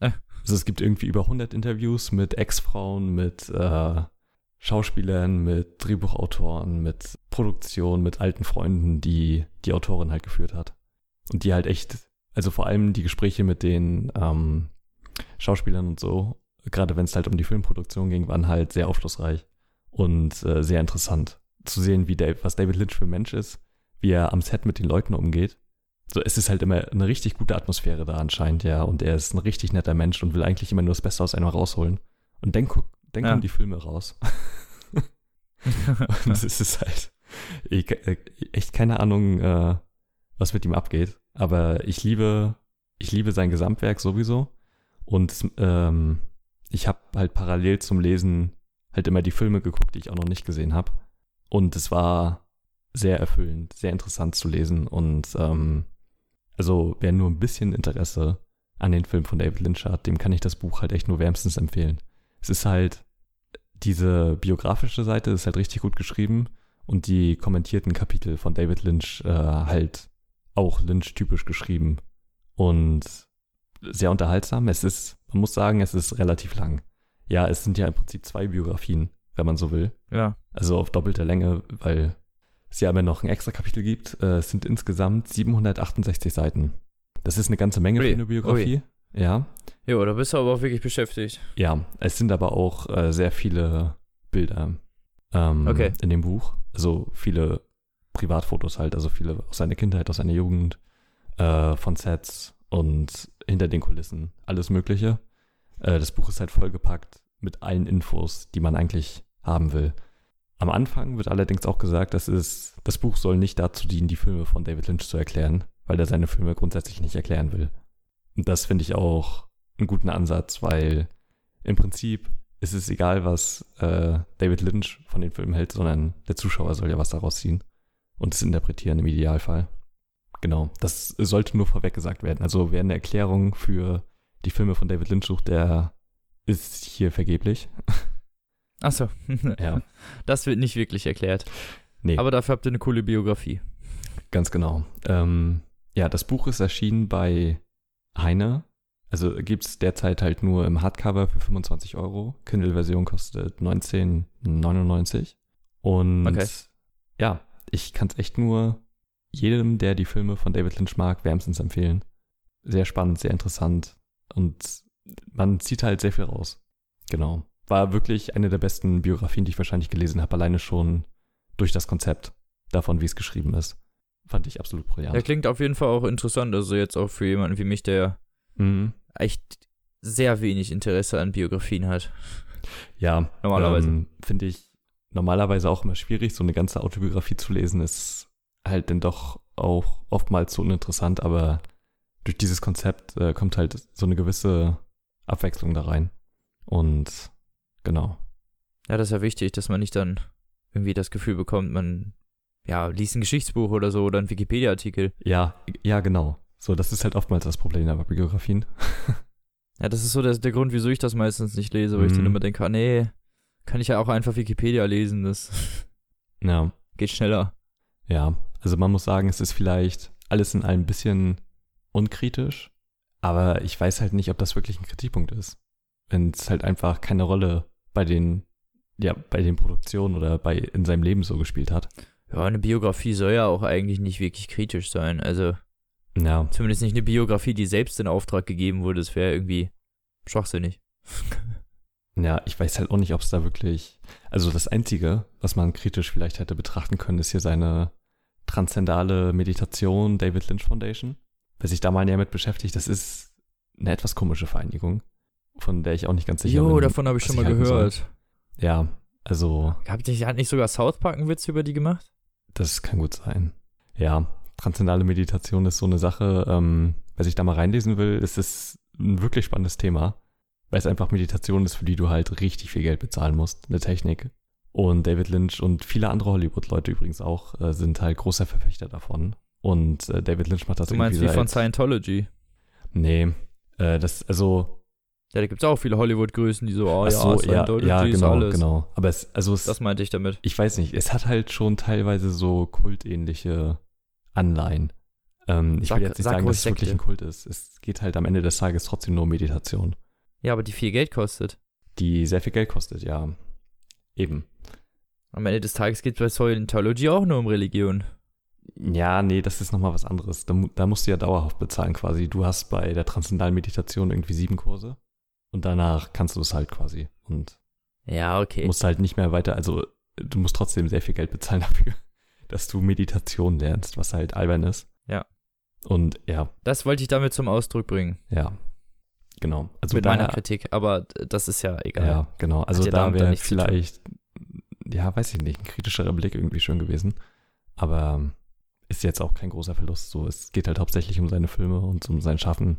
Äh. Also es gibt irgendwie über 100 Interviews mit Ex-Frauen, mit äh, Schauspielern, mit Drehbuchautoren, mit Produktion, mit alten Freunden, die die Autorin halt geführt hat. Und die halt echt, also vor allem die Gespräche mit den ähm, Schauspielern und so, gerade wenn es halt um die Filmproduktion ging, waren halt sehr aufschlussreich und äh, sehr interessant zu sehen, wie Dave, was David Lynch für ein Mensch ist, wie er am Set mit den Leuten umgeht. So, es ist halt immer eine richtig gute Atmosphäre da anscheinend, ja, und er ist ein richtig netter Mensch und will eigentlich immer nur das Beste aus einem rausholen. Und dann, guck, dann Ja. kommen die Filme raus. Und es ist halt ich, äh, echt keine Ahnung, äh, was mit ihm abgeht. Aber ich liebe, ich liebe sein Gesamtwerk sowieso. Und ähm, ich habe halt parallel zum Lesen halt immer die Filme geguckt, die ich auch noch nicht gesehen habe. Und es war sehr erfüllend, sehr interessant zu lesen. Und ähm, also wer nur ein bisschen Interesse an den Film von David Lynch hat, dem kann ich das Buch halt echt nur wärmstens empfehlen. Es ist halt, diese biografische Seite ist halt richtig gut geschrieben und die kommentierten Kapitel von David Lynch äh, halt auch Lynch-typisch geschrieben und sehr unterhaltsam. Es ist, man muss sagen, es ist relativ lang. Ja, es sind ja im Prinzip zwei Biografien, wenn man so will. ja. Also auf doppelter Länge, weil es ja immer noch ein extra Kapitel gibt. Äh, es sind insgesamt 768 Seiten. Das ist eine ganze Menge Ui, für eine Biografie. Ja. Jo, da bist du aber auch wirklich beschäftigt. Ja, es sind aber auch äh, sehr viele Bilder ähm, Okay. in dem Buch. Also viele Privatfotos halt, also viele aus seiner Kindheit, aus seiner Jugend, äh, von Sets und hinter den Kulissen, alles Mögliche. Äh, das Buch ist halt vollgepackt mit allen Infos, die man eigentlich haben will. Am Anfang wird allerdings auch gesagt, dass es, das Buch soll nicht dazu dienen, die Filme von David Lynch zu erklären, weil er seine Filme grundsätzlich nicht erklären will. Und das finde ich auch einen guten Ansatz, weil im Prinzip ist es egal, was äh, David Lynch von den Filmen hält, sondern der Zuschauer soll ja was daraus ziehen und es interpretieren im Idealfall. Genau, das sollte nur vorweg gesagt werden. Also wer eine Erklärung für die Filme von David Lynch sucht, der ist hier vergeblich. Achso. Ja. Das wird nicht wirklich erklärt. Nee, Aber dafür habt ihr eine coole Biografie. ganz genau. Ähm, ja, das Buch ist erschienen bei Heine. Also gibt es derzeit halt nur im Hardcover für 25 Euro. Kindle-Version kostet 19,99. Und Okay. ja, ich kann es echt nur jedem, der die Filme von David Lynch mag, wärmstens empfehlen. Sehr spannend, sehr interessant und man zieht halt sehr viel raus. Genau. War wirklich eine der besten Biografien, die ich wahrscheinlich gelesen habe, alleine schon durch das Konzept davon, wie es geschrieben ist. Fand ich absolut brillant. Der klingt auf jeden Fall auch interessant. Also jetzt auch für jemanden wie mich, der Mhm. echt sehr wenig Interesse an Biografien hat. Ja, Normalerweise. Ähm, Finde ich normalerweise auch immer schwierig. So eine ganze Autobiografie zu lesen ist halt dann doch auch oftmals so uninteressant, aber durch dieses Konzept äh, kommt halt so eine gewisse Abwechslung da rein. Und genau. Ja, das ist ja wichtig, dass man nicht dann irgendwie das Gefühl bekommt, man ja, liest ein Geschichtsbuch oder so oder einen Wikipedia-Artikel. Ja, ja, genau. So, das ist halt oftmals das Problem bei Biografien. Ja, das ist so der, der Grund, wieso ich das meistens nicht lese, weil ich dann Mhm. immer denke, ah, nee, kann ich ja auch einfach Wikipedia lesen, das Ja, geht schneller. ja. Also man muss sagen, es ist vielleicht alles in allem ein bisschen unkritisch, aber ich weiß halt nicht, ob das wirklich ein Kritikpunkt ist. Wenn es halt einfach keine Rolle bei den, ja, bei den Produktionen oder bei in seinem Leben so gespielt hat. Ja, eine Biografie soll ja auch eigentlich nicht wirklich kritisch sein. Also Ja, zumindest nicht eine Biografie, die selbst in Auftrag gegeben wurde. Das wäre irgendwie schwachsinnig. ja, ich weiß halt auch nicht, ob es da wirklich. Also das Einzige, was man kritisch vielleicht hätte betrachten können, ist hier seine transzendale Meditation David Lynch Foundation. Wer sich da mal näher mit beschäftigt, das ist eine etwas komische Vereinigung, von der ich auch nicht ganz sicher Jo, bin. davon habe ich schon ich mal soll. gehört. Ja, also Hat nicht, hat nicht sogar South Park einen Witz über die gemacht? das kann gut sein. Ja, transzendale Meditation ist so eine Sache, ähm, wer sich da mal reinlesen will, ist es ein wirklich spannendes Thema, weil es einfach Meditation ist, für die du halt richtig viel Geld bezahlen musst, eine Technik. Und David Lynch und viele andere Hollywood-Leute übrigens auch äh, sind halt großer Verfechter davon. Und äh, David Lynch macht das Du meinst wie irgendwie von seit- Scientology? Nee, äh, das, also, Ja, da gibt es auch viele Hollywood-Größen, die so, oh ach so, ja, ja, ja, genau, alles. genau. Aber es, also es, Das meinte ich damit. ich weiß nicht, es hat halt schon teilweise so kultähnliche Anleihen. Ähm, ich Sag- will jetzt nicht sag sagen, dass es wirklich ein Kult ist. Es geht halt am Ende des Tages trotzdem nur um Meditation, Ja, aber die viel Geld kostet. die sehr viel Geld kostet, ja. Eben. Am Ende des Tages geht es bei Scientology auch nur um Religion. Ja, nee, das ist nochmal was anderes. Da, da musst du ja dauerhaft bezahlen quasi. Du hast bei der transzendentalen Meditation irgendwie sieben Kurse und danach kannst du es halt quasi. Und Ja, okay. musst halt nicht mehr weiter, also du musst trotzdem sehr viel Geld bezahlen dafür, dass du Meditation lernst, was halt albern ist. Ja. Und ja, Das wollte ich damit zum Ausdruck bringen. Ja, genau. Also mit meiner Kritik. Aber das ist ja egal. Ja, genau. Also ja da wäre vielleicht, ja, weiß ich nicht, ein kritischerer Blick irgendwie schön gewesen. Aber ähm, ist jetzt auch kein großer Verlust. So, es geht halt hauptsächlich um seine Filme und um sein Schaffen.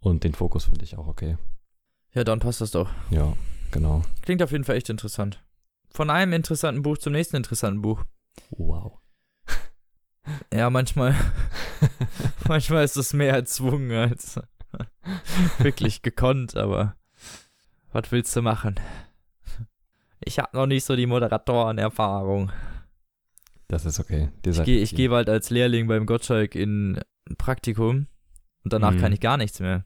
Und den Fokus finde ich auch okay. Ja, dann passt das doch. Ja, genau. Klingt auf jeden Fall echt interessant. Von einem interessanten Buch zum nächsten interessanten Buch. Wow. Ja, manchmal, manchmal ist es mehr erzwungen als wirklich gekonnt, aber was willst du machen? Ich habe noch nicht so die Moderatorenerfahrung. Das ist okay. Dir Ich gehe verziehen. geh bald als Lehrling beim Gottschalk in ein Praktikum und danach Mhm. kann ich gar nichts mehr.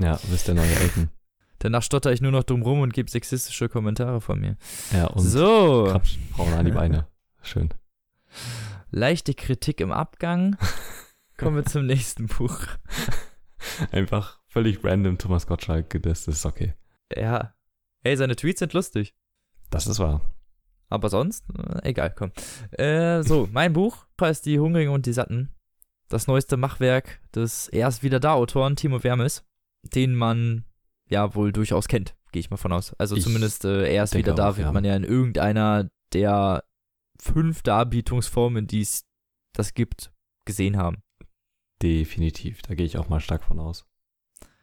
Ja, du bist der neue Elton. Danach stotter ich nur noch dumm rum und gebe sexistische Kommentare von mir. Ja, und so, krapsch Frauen an die Beine. Schön. leichte Kritik im Abgang. Kommen wir zum nächsten Buch. Einfach völlig random Thomas Gottschalk gedisst, das ist okay. Ja. Ey, seine Tweets sind lustig. Das ist wahr. Aber sonst, äh, egal, komm. Äh, so, mein Buch heißt Die Hungrigen und die Satten. Das neueste Machwerk des erst wieder da Autoren Timo Wermes, den man ja wohl durchaus kennt, gehe ich mal von aus. Also Ich zumindest äh, erst denke wieder da auch, wird ja. man ja in irgendeiner der fünf Darbietungsformen, die es das gibt, gesehen haben. Definitiv. Da gehe ich auch mal stark von aus.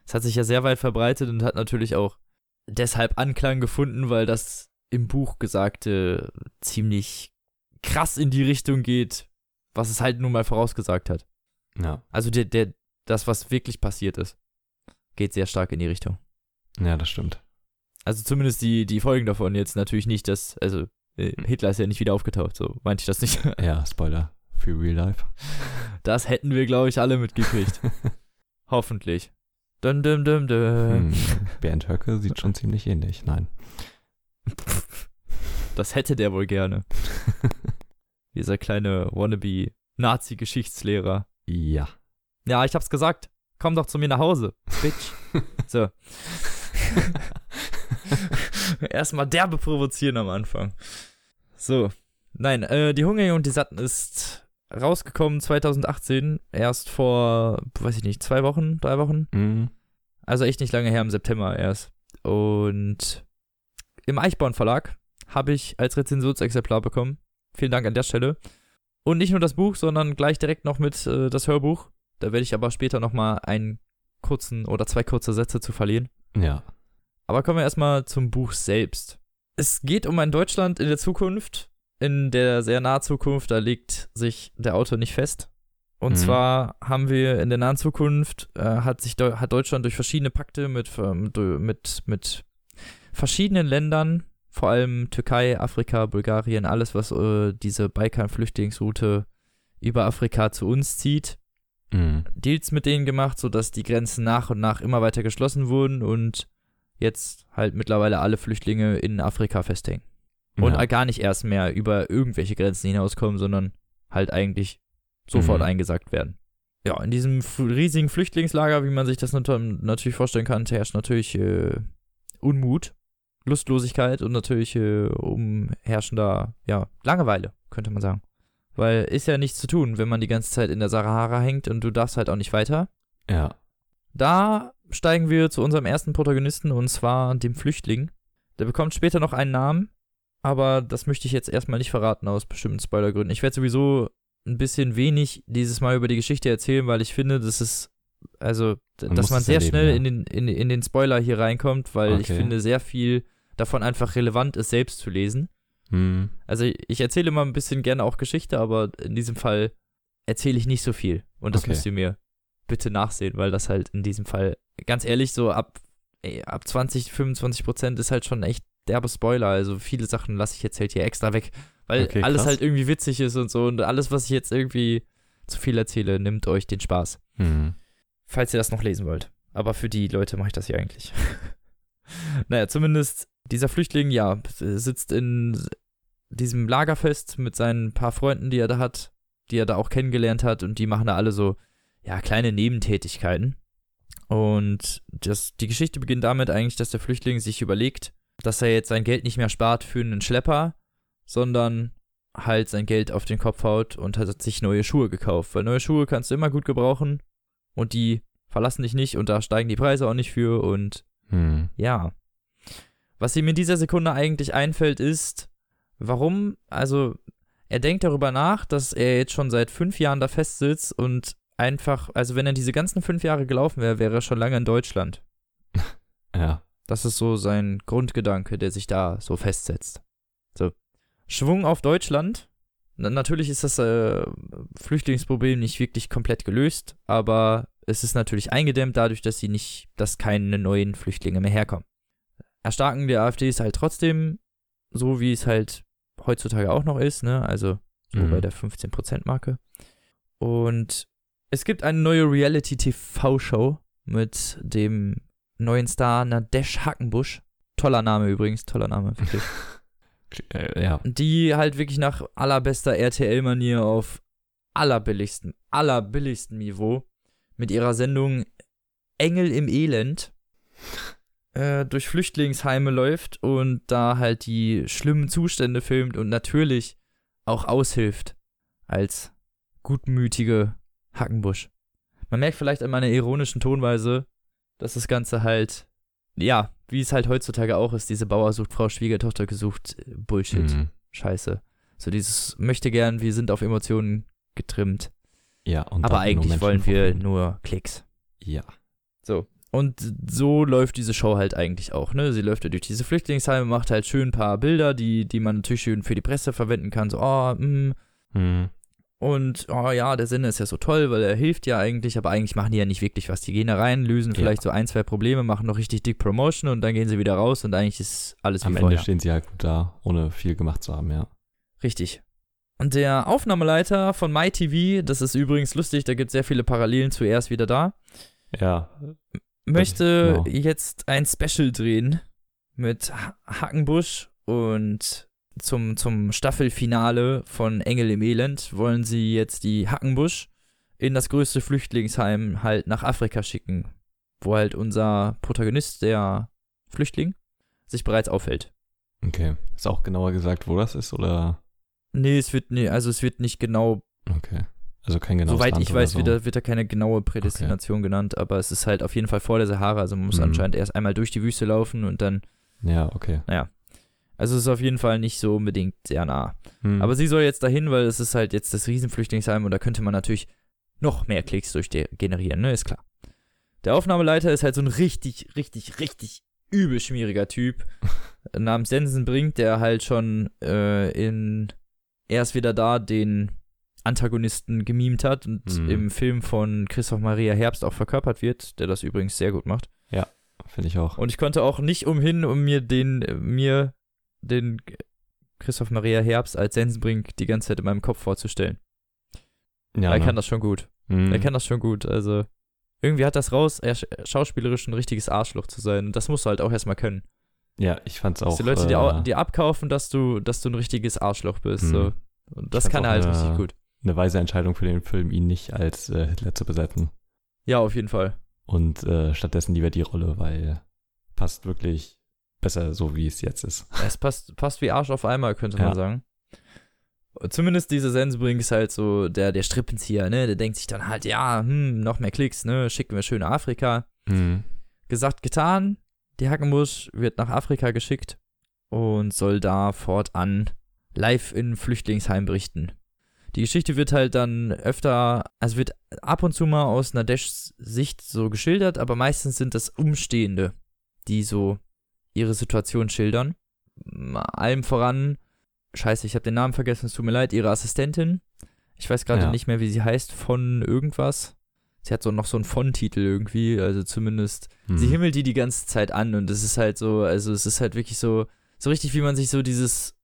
Es hat sich ja sehr weit verbreitet und hat natürlich auch deshalb Anklang gefunden, weil das im Buch Gesagte ziemlich krass in die Richtung geht, was es halt nun mal vorausgesagt hat. Ja. Also der, der, das, was wirklich passiert ist, geht sehr stark in die Richtung. Ja, das stimmt. Also zumindest die, die Folgen davon jetzt natürlich nicht, dass, also äh, Hitler ist ja nicht wieder aufgetaucht, so meinte ich das nicht. Ja, Spoiler für Real Life. Das hätten wir, glaube ich, alle mitgekriegt. Hoffentlich. Dum, dum, dum, dum. Hm. Bernd Höcke sieht schon ziemlich ähnlich. Nein. Das hätte der wohl gerne. Dieser kleine wannabe Nazi-Geschichtslehrer. Ja. Ja, ich hab's gesagt. Komm doch zu mir nach Hause, Bitch. So. Erstmal derbe provozieren am Anfang. So. Nein, äh, Die Hungrigen und die Satten ist rausgekommen 2018, erst vor, weiß ich nicht, zwei Wochen, drei Wochen. Mhm. Also echt nicht lange her, im September erst. Und im Eichborn Verlag habe ich als Rezensionsexemplar bekommen. Vielen Dank an der Stelle. Und nicht nur das Buch, sondern gleich direkt noch mit äh, das Hörbuch. Da werde ich aber später nochmal einen kurzen oder zwei kurze Sätze zu verlieren. Ja. Aber kommen wir erstmal zum Buch selbst. Es geht um ein Deutschland in der Zukunft, in der sehr nahen Zukunft, da legt sich der Autor nicht fest. Und Mhm. zwar haben wir in der nahen Zukunft, äh, hat sich hat Deutschland durch verschiedene Pakte mit, mit, mit verschiedenen Ländern, vor allem Türkei, Afrika, Bulgarien, alles, was äh, diese Balkan-Flüchtlingsroute über Afrika zu uns zieht, Mhm. Deals mit denen gemacht, sodass die Grenzen nach und nach immer weiter geschlossen wurden und jetzt halt mittlerweile alle Flüchtlinge in Afrika festhängen. Und ja. gar nicht erst mehr über irgendwelche Grenzen hinauskommen, sondern halt eigentlich sofort Mhm. eingesackt werden. Ja, in diesem riesigen Flüchtlingslager, wie man sich das nat natürlich vorstellen kann, herrscht natürlich äh, Unmut, Lustlosigkeit und natürlich äh, umherrschender, ja, Langeweile, könnte man sagen. Weil ist ja nichts zu tun, wenn man die ganze Zeit in der Sahara hängt und du darfst halt auch nicht weiter. ja. Da steigen wir zu unserem ersten Protagonisten und zwar dem Flüchtling. Der bekommt später noch einen Namen, aber das möchte ich jetzt erstmal nicht verraten aus bestimmten Spoilergründen. Ich werde sowieso ein bisschen wenig dieses Mal über die Geschichte erzählen, weil ich finde, das ist, also, Man dass man sehr erleben, schnell ja. in, den, in, in den Spoiler hier reinkommt, weil ich Okay. finde, sehr viel davon einfach relevant ist, selbst zu lesen. Mhm. Also ich erzähle immer ein bisschen gerne auch Geschichte, aber in diesem Fall erzähle ich nicht so viel. Und das Okay. müsst ihr mir bitte nachsehen, weil das halt in diesem Fall, ganz ehrlich, so ab, ey, ab 20, 25 Prozent ist halt schon echt derbe Spoiler. Also viele Sachen lasse ich jetzt halt hier extra weg, weil Okay, alles krass. halt irgendwie witzig ist und so. Und alles, was ich jetzt irgendwie zu viel erzähle, nimmt euch den Spaß. Mhm. Falls ihr das noch lesen wollt. Aber für die Leute mache ich das hier eigentlich. naja, zumindest dieser Flüchtling, ja, sitzt in diesem Lager fest mit seinen paar Freunden, die er da hat, die er da auch kennengelernt hat und die machen da alle so, ja, kleine Nebentätigkeiten. Und das, die Geschichte beginnt damit eigentlich, dass der Flüchtling sich überlegt, dass er jetzt sein Geld nicht mehr spart für einen Schlepper, sondern halt sein Geld auf den Kopf haut und hat sich neue Schuhe gekauft. Weil neue Schuhe kannst du immer gut gebrauchen und die verlassen dich nicht und da steigen die Preise auch nicht für und Mhm. ja. Was ihm in dieser Sekunde eigentlich einfällt, ist, warum, also er denkt darüber nach, dass er jetzt schon seit fünf Jahren da festsitzt und einfach, also wenn er diese ganzen fünf Jahre gelaufen wäre, wäre er schon lange in Deutschland. Ja. Das ist so sein Grundgedanke, der sich da so festsetzt. So. Schwung auf Deutschland. Na, natürlich ist das äh, Flüchtlingsproblem nicht wirklich komplett gelöst, aber es ist natürlich eingedämmt dadurch, dass sie nicht, dass keine neuen Flüchtlinge mehr herkommen. Erstarken der AfD ist halt trotzdem so, wie es halt heutzutage auch noch ist, ne? Also so Mhm. bei der 15%-Marke. Und es gibt eine neue Reality-TV-Show mit dem neuen Star Nadesh Hackenbusch. Toller Name übrigens, toller Name, wirklich. Äh, ja. die halt wirklich nach allerbester RTL-Manier auf allerbilligsten, allerbilligsten Niveau mit ihrer Sendung Engel im Elend äh, durch Flüchtlingsheime läuft und da halt die schlimmen Zustände filmt und natürlich auch aushilft als gutmütige Hackenbusch. Man merkt vielleicht an meiner ironischen Tonweise, dass das Ganze halt, ja, wie es halt heutzutage auch ist, diese Bauer sucht Frau, Schwiegertochter gesucht, äh, Bullshit, Mhm. Scheiße. So dieses möchte gern, wir sind auf Emotionen getrimmt, Ja, und aber eigentlich wollen wir nur Klicks. Ja. So. Und so läuft diese Show halt eigentlich auch, ne? Sie läuft ja durch diese Flüchtlingsheime, macht halt schön ein paar Bilder, die, die man natürlich schön für die Presse verwenden kann. So, oh, mm, Mhm. Und, oh ja, der Sender ist ja so toll, weil er hilft ja eigentlich, aber eigentlich machen die ja nicht wirklich was. Die gehen da rein, lösen Ja. vielleicht so ein, zwei Probleme, machen noch richtig dick Promotion und dann gehen sie wieder raus und eigentlich ist alles wie Am Ende stehen sie halt gut da, ohne viel gemacht zu haben, ja. Richtig. Und der Aufnahmeleiter von MyTV, das ist übrigens lustig, da gibt es sehr viele Parallelen zu Er ist wieder da, Ja. möchte genau. jetzt ein Special drehen mit Ha- Hackenbusch und zum, zum Staffelfinale von Engel im Elend wollen sie jetzt die Hackenbusch in das größte Flüchtlingsheim halt nach Afrika schicken, wo halt unser Protagonist, der Flüchtling, sich bereits aufhält. Okay. Ist auch genauer gesagt, wo das ist, oder? Nee, es wird, nee, also es wird nicht genau Okay. Also kein genaues Soweit Land ich weiß, so. wird, da, wird da keine genaue Prädestination genannt, aber es ist halt auf jeden Fall vor der Sahara. Also man muss Mhm. anscheinend erst einmal durch die Wüste laufen und dann. Ja, okay. Also es ist auf jeden Fall nicht so unbedingt sehr nah. Hm. Aber sie soll jetzt dahin, weil es ist halt jetzt das Riesenflüchtlingsheim und da könnte man natürlich noch mehr Klicks durch generieren, ne? Ist klar. Der Aufnahmeleiter ist halt so ein richtig, richtig, richtig übel schmieriger Typ namens Sensenbrink, der halt schon äh, in Er ist wieder da den Antagonisten gemimt hat und Mhm. im Film von Christoph Maria Herbst auch verkörpert wird, der das übrigens sehr gut macht. Finde ich auch. Und ich konnte auch nicht umhin, um mir den, äh, mir den Christoph Maria Herbst als Sensenbrink die ganze Zeit in meinem Kopf vorzustellen. ja, er ne? kann das schon gut. Hm. Er kann das schon gut. Also, irgendwie hat das raus, er sch- schauspielerisch ein richtiges Arschloch zu sein. Und das musst du halt auch erstmal können. Ja, ich fand's auch. Dass die Leute äh, dir, au- dir abkaufen, dass du, dass du ein richtiges Arschloch bist. Mhm. So. Und das kann er halt eine- richtig gut. eine weise Entscheidung für den Film, ihn nicht als äh, Hitler zu besetzen. Ja, auf jeden Fall. Und äh, stattdessen lieber die Rolle, weil passt wirklich besser so, wie es jetzt ist. Es passt, passt wie Arsch auf einmal, könnte man Ja. sagen. Zumindest diese Sensenbrink ist halt so der, der Strippenzieher, ne? Der denkt sich dann halt, ja, hm, noch mehr Klicks, ne? Schicken wir schön nach Afrika. Hm. Gesagt, getan. Die Hackenbusch wird nach Afrika geschickt und soll da fortan live in Flüchtlingsheim berichten. Die Geschichte wird halt dann öfter, also wird ab und zu mal aus Nadeshs Sicht so geschildert, aber meistens sind das Umstehende, die so ihre Situation schildern. Allem voran, scheiße, ich habe den Namen vergessen, es tut mir leid, ihre Assistentin. Ich weiß gerade Ja. nicht mehr, wie sie heißt, von irgendwas. Sie hat so noch so einen Von-Titel irgendwie, also zumindest Hm. sie himmelt die die ganze Zeit an und es ist halt so, also es ist halt wirklich so, so richtig, wie man sich so dieses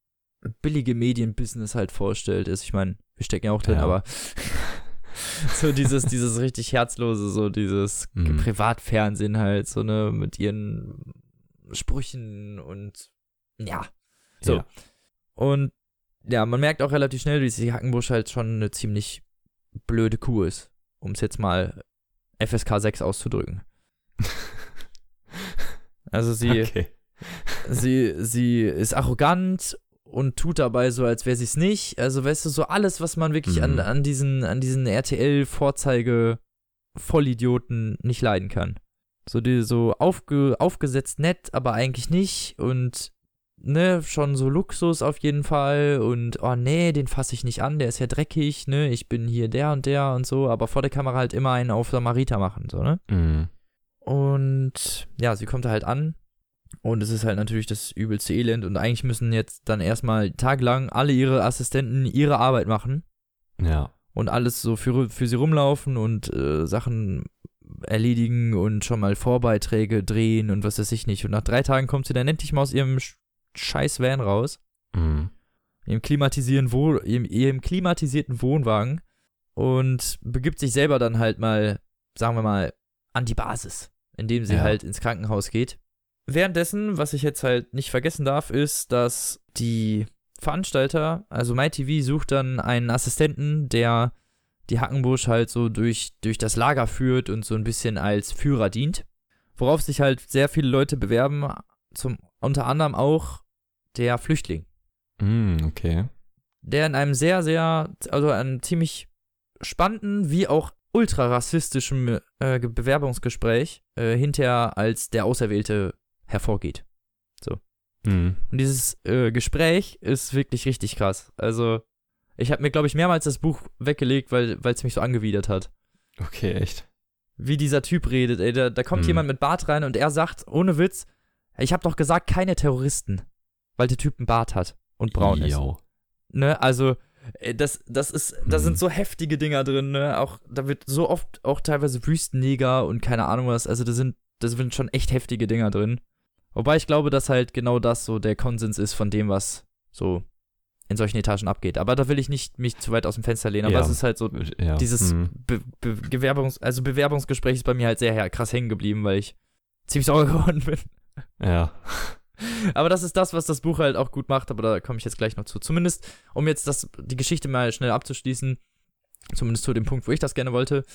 billige Medienbusiness halt vorstellt. Also ich meine, wir stecken ja auch drin, Ja. aber so dieses, dieses richtig herzlose, so dieses Mhm. Privatfernsehen halt, so ne, mit ihren Sprüchen und ja. So. Ja. Und ja, man merkt auch relativ schnell, dass die Hackenbusch halt schon eine ziemlich blöde Kuh ist, um es jetzt mal FSK 6 auszudrücken. Also sie, okay. sie, sie ist arrogant und tut dabei so, als wäre sie es nicht. Also weißt du, so alles, was man wirklich an, Mhm. an diesen, an diesen RTL-Vorzeige-Vollidioten nicht leiden kann. So die so aufge, aufgesetzt nett, aber eigentlich nicht und ne, schon so Luxus auf jeden Fall und oh nee, den fasse ich nicht an, der ist ja dreckig, ne, ich bin hier der und der und so, aber vor der Kamera halt immer einen auf Samariter machen, so, ne? Hm. Und ja, sie kommt da halt an. Und es ist halt natürlich das übelste Elend. Und eigentlich müssen jetzt dann erstmal tagelang alle ihre Assistenten ihre Arbeit machen. Ja. Und alles so für, für sie rumlaufen und äh, Sachen erledigen und schon mal Vorbeiträge drehen und was weiß ich nicht. Und nach drei Tagen kommt sie dann endlich mal aus ihrem Sch- scheiß Van raus. Hm. Ihrem, klimatisieren Woh ihrem, ihrem klimatisierten Wohnwagen. Und begibt sich selber dann halt mal, sagen wir mal, an die Basis, indem sie Ja. halt ins Krankenhaus geht. Währenddessen, was ich jetzt halt nicht vergessen darf, ist, dass die Veranstalter, also MyTV sucht dann einen Assistenten, der die Hackenbusch halt so durch, durch das Lager führt und so ein bisschen als Führer dient. Worauf sich halt sehr viele Leute bewerben, zum, unter anderem auch der Flüchtling Hm, okay. der in einem sehr, sehr, also einem ziemlich spannenden wie auch ultra rassistischen äh, Ge- Bewerbungsgespräch äh, hinterher als der Auserwählte hervorgeht. Hm. Und dieses äh, Gespräch ist wirklich richtig krass. Also, ich habe mir, glaube ich, mehrmals das Buch weggelegt, weil es mich so angewidert hat. Okay, echt. Wie dieser Typ redet, ey. Da, da kommt Hm. jemand mit Bart rein und er sagt, ohne Witz, ich habe doch gesagt, keine Terroristen. Weil der Typ einen Bart hat und braun ist. Yo. Ne, also das, das ist, da Mhm. sind so heftige Dinger drin, ne? Auch, da wird so oft auch teilweise Wüstenneger und keine Ahnung was, also da sind, da sind schon echt heftige Dinger drin. Wobei ich glaube, dass halt genau das so der Konsens ist von dem, was so in solchen Etagen abgeht. Aber da will ich nicht mich zu weit aus dem Fenster lehnen, aber Ja. es ist halt so, Ja. dieses Hm. Be Be Gewerbungs also Bewerbungsgespräch ist bei mir halt sehr krass hängen geblieben, weil ich ziemlich sauer geworden bin. Ja. Aber das ist das, was das Buch halt auch gut macht, aber da komme ich jetzt gleich noch zu. Zumindest, um jetzt das, die Geschichte mal schnell abzuschließen, zumindest zu dem Punkt, wo ich das gerne wollte.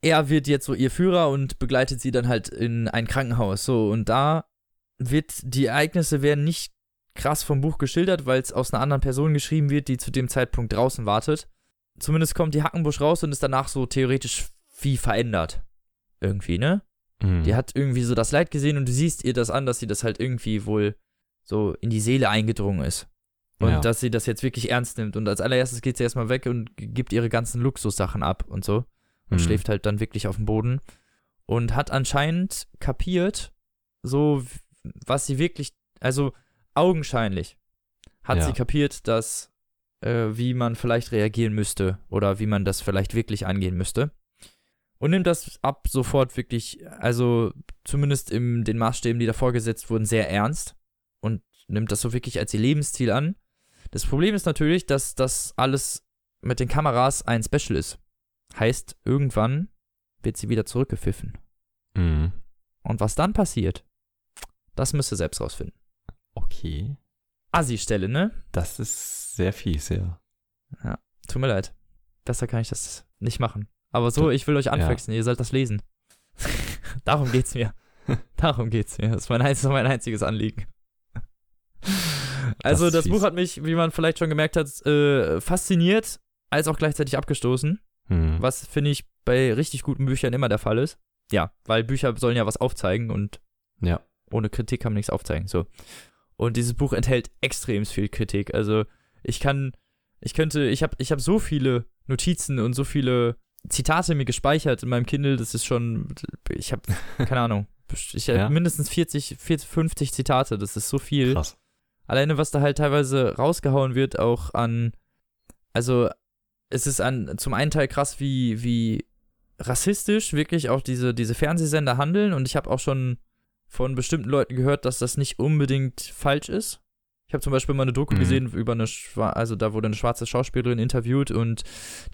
Er wird jetzt so ihr Führer und begleitet sie dann halt in ein Krankenhaus. So, und da wird, die Ereignisse werden nicht krass vom Buch geschildert, weil es aus einer anderen Person geschrieben wird, die zu dem Zeitpunkt draußen wartet. zumindest kommt die Hackenbusch raus und ist danach so theoretisch wie verändert. Irgendwie, ne? Mhm. Die hat irgendwie so das Leid gesehen und du siehst ihr das an, dass sie das halt irgendwie wohl so in die Seele eingedrungen ist. Und Ja. dass sie das jetzt wirklich ernst nimmt. Und als allererstes geht sie erstmal weg und gibt ihre ganzen Luxussachen ab und so. Und Mhm. schläft halt dann wirklich auf dem Boden. Und hat anscheinend kapiert, so was sie wirklich, also augenscheinlich, hat Ja. sie kapiert, dass, äh, wie man vielleicht reagieren müsste oder wie man das vielleicht wirklich angehen müsste. Und nimmt das ab sofort wirklich, also zumindest in den Maßstäben, die davor gesetzt wurden, sehr ernst und nimmt das so wirklich als ihr Lebensstil an. Das Problem ist natürlich, dass das alles mit den Kameras ein Special ist. Heißt, irgendwann wird sie wieder zurückgepfiffen. Mhm. Und was dann passiert, das müsst ihr selbst rausfinden. Okay. Assi-Stelle, ne? Das ist sehr fies, ja. Tut mir leid. Besser kann ich das nicht machen. Aber so, ich will euch anfixen, ihr sollt das lesen. Darum geht's mir. Darum geht's mir. Das ist mein, einz mein einziges Anliegen. Also, das, fies. Buch hat mich, wie man vielleicht schon gemerkt hat, äh, fasziniert, als auch gleichzeitig abgestoßen. Mhm. Was, finde ich, bei richtig guten Büchern immer der Fall ist. Ja, weil Bücher sollen ja was aufzeigen und Ja. ohne Kritik kann man nichts aufzeigen. So. Und dieses Buch enthält extrem viel Kritik. Also ich kann, ich könnte, ich habe ich hab so viele Notizen und so viele Zitate mir gespeichert in meinem Kindle, das ist schon, ich habe, keine Ahnung, ich habe Ja? mindestens 40, 40, 50 Zitate, das ist so viel. Krass. Alleine, was da halt teilweise rausgehauen wird, auch an, also es ist an, zum einen Teil krass, wie, wie rassistisch wirklich auch diese, diese Fernsehsender handeln und ich habe auch schon von bestimmten Leuten gehört, dass das nicht unbedingt falsch ist. Ich habe zum Beispiel mal eine Doku Mhm. gesehen über eine, Schwa also da wurde eine schwarze Schauspielerin interviewt und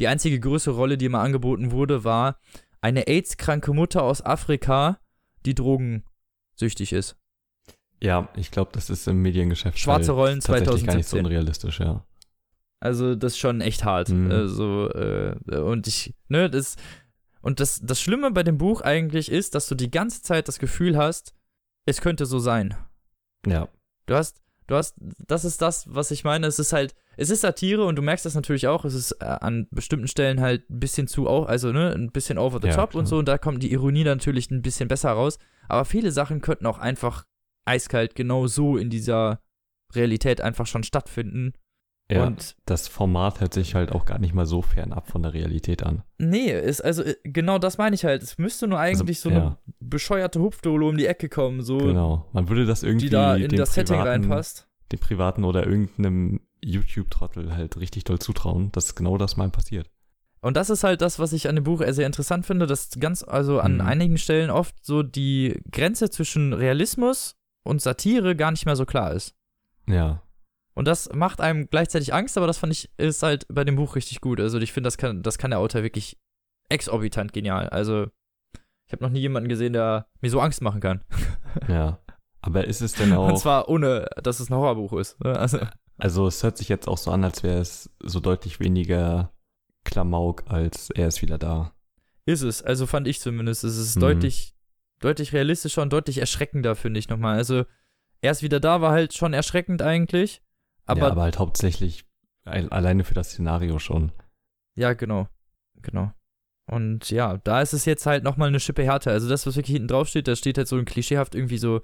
die einzige größere Rolle, die mal angeboten wurde, war eine AIDS-kranke Mutter aus Afrika, die drogensüchtig ist. Ja, ich glaube, das ist im Mediengeschäft Schwarze halt Rollen tatsächlich gar nicht so 2017. unrealistisch, ja. Also das ist schon echt hart. Mhm. Also, äh, und ich, ne, das, und das, das Schlimme bei dem Buch eigentlich ist, dass du die ganze Zeit das Gefühl hast, es könnte so sein. Ja. Du hast, du hast, das ist das, was ich meine. Es ist halt, es ist Satire und du merkst das natürlich auch. Es ist äh, an bestimmten Stellen halt ein bisschen zu, also ne, ein bisschen over the Ja, top klar. und so. Und da kommt die Ironie natürlich ein bisschen besser raus. Aber viele Sachen könnten auch einfach eiskalt genau so in dieser Realität einfach schon stattfinden. Ja, Und das Format hört sich halt auch gar nicht mal so fernab von der Realität an. Nee, ist also äh, genau das meine ich halt. Es müsste nur eigentlich so eine ja. bescheuerte Hupfdolo um die Ecke kommen, so Genau. Man würde das irgendwie die da in dem das Setting privaten, reinpasst. dem privaten oder irgendeinem YouTube-Trottel halt richtig doll zutrauen, dass genau das mal passiert. Und das ist halt das, was ich an dem Buch sehr interessant finde, dass ganz, also an Mhm. einigen Stellen oft so die Grenze zwischen Realismus und Satire gar nicht mehr so klar ist. Ja. Und das macht einem gleichzeitig Angst, aber das fand ich, ist halt bei dem Buch richtig gut. Also ich finde, das kann, das kann der Autor wirklich exorbitant genial. Also ich habe noch nie jemanden gesehen, der mir so Angst machen kann. Ja. Aber ist es denn Und auch, zwar ohne, dass es ein Horrorbuch ist. ne? Also, also es hört sich jetzt auch so an, als wäre es so deutlich weniger Klamauk als er ist wieder da. ist es, also fand ich zumindest. Es ist Mhm. deutlich, deutlich realistischer und deutlich erschreckender, finde ich nochmal. Also, erst wieder da war halt schon erschreckend eigentlich. Aber ja, aber halt hauptsächlich al- alleine für das Szenario schon. Ja, genau. Genau. Und ja, da ist es jetzt halt nochmal eine Schippe härter. Also das, was wirklich hinten drauf steht, da steht halt so ein klischeehaft irgendwie so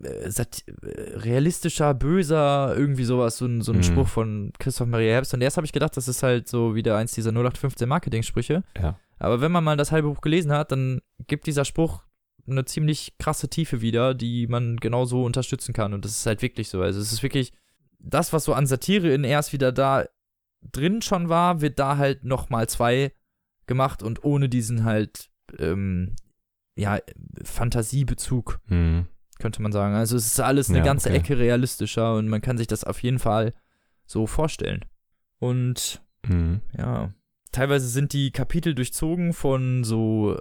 äh, äh, realistischer, böser, irgendwie sowas, so ein, so ein Mhm. Spruch von Christoph Maria Herbst. Und erst habe ich gedacht, das ist halt so wieder eins dieser 0815 Marketing-Sprüche. Ja. Aber wenn man mal das halbe Buch gelesen hat, dann gibt dieser Spruch eine ziemlich krasse Tiefe wieder, die man genauso unterstützen kann. Und das ist halt wirklich so. Also es ist wirklich das, was so an Satire in erst wieder da drin schon war, wird da halt noch mal zwei gemacht und ohne diesen halt ähm, ja Fantasiebezug Hm. könnte man sagen. Also es ist alles eine Ja, ganze okay. Ecke realistischer und man kann sich das auf jeden Fall so vorstellen. Und Hm. ja, teilweise sind die Kapitel durchzogen von so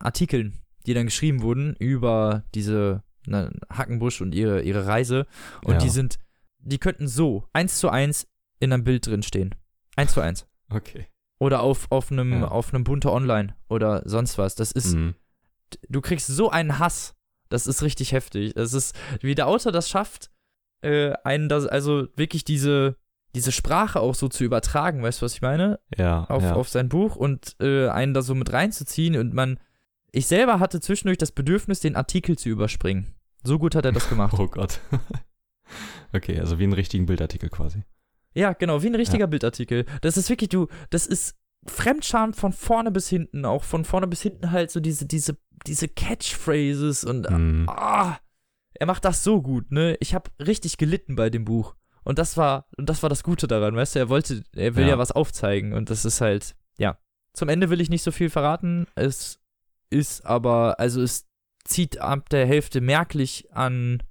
Artikeln, die dann geschrieben wurden über diese ne, Hackenbusch und ihre, ihre Reise. Und Ja. die sind, die könnten so eins zu eins in einem Bild drin stehen. Eins zu eins. Okay. Oder auf, auf einem, Ja. auf einem bunter Online oder sonst was. Das ist, Hm. du kriegst so einen Hass. Das ist richtig heftig. Das ist, wie der Autor das schafft, äh, einen das, also wirklich diese, diese Sprache auch so zu übertragen, weißt du, was ich meine? Ja. Auf, ja. auf sein Buch und äh, einen da so mit reinzuziehen und man. Ich selber hatte zwischendurch das Bedürfnis, den Artikel zu überspringen. So gut hat er das gemacht. oh Gott. Okay, also wie einen richtigen Bildartikel quasi. Ja, genau, wie ein richtiger Bildartikel. Das ist wirklich, du, das ist Fremdscham von vorne bis hinten, auch von vorne bis hinten halt so diese, diese, diese Catchphrases und Mhm. ah, er macht das so gut, ne? Ich habe richtig gelitten bei dem Buch. Und das war, und das war das Gute daran, weißt du, er wollte, er will ja, Ja. was aufzeigen und das ist halt, ja. Zum Ende will ich nicht so viel verraten. Es ist aber, also es zieht ab der Hälfte merklich an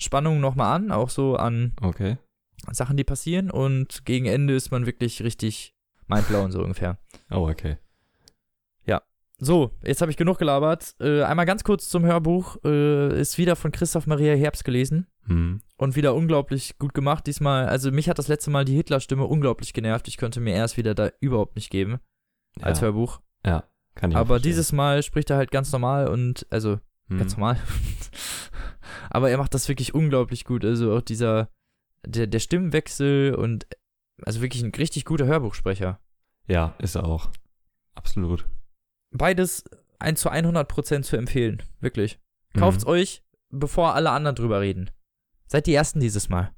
Spannung nochmal an, auch so an Okay. Sachen, die passieren und gegen Ende ist man wirklich richtig mindblown, so ungefähr. Oh, okay. So, jetzt habe ich genug gelabert. Äh, einmal ganz kurz zum Hörbuch. Äh, ist wieder von Christoph Maria Herbst gelesen Hm. und wieder unglaublich gut gemacht. Diesmal, also mich hat das letzte Mal die Hitler-Stimme unglaublich genervt. Ich konnte mir erst wieder da überhaupt nicht geben als ja. Hörbuch. ja, kann ich Aber dieses Mal spricht er halt ganz normal und, also Hm. ganz normal. Aber er macht das wirklich unglaublich gut. Also auch dieser, der, der Stimmenwechsel und, also wirklich ein richtig guter Hörbuchsprecher. Ja, ist er auch. Absolut. beides ein zu 100% zu empfehlen. Wirklich. Kauft's Mhm. euch, bevor alle anderen drüber reden. Seid die Ersten dieses Mal.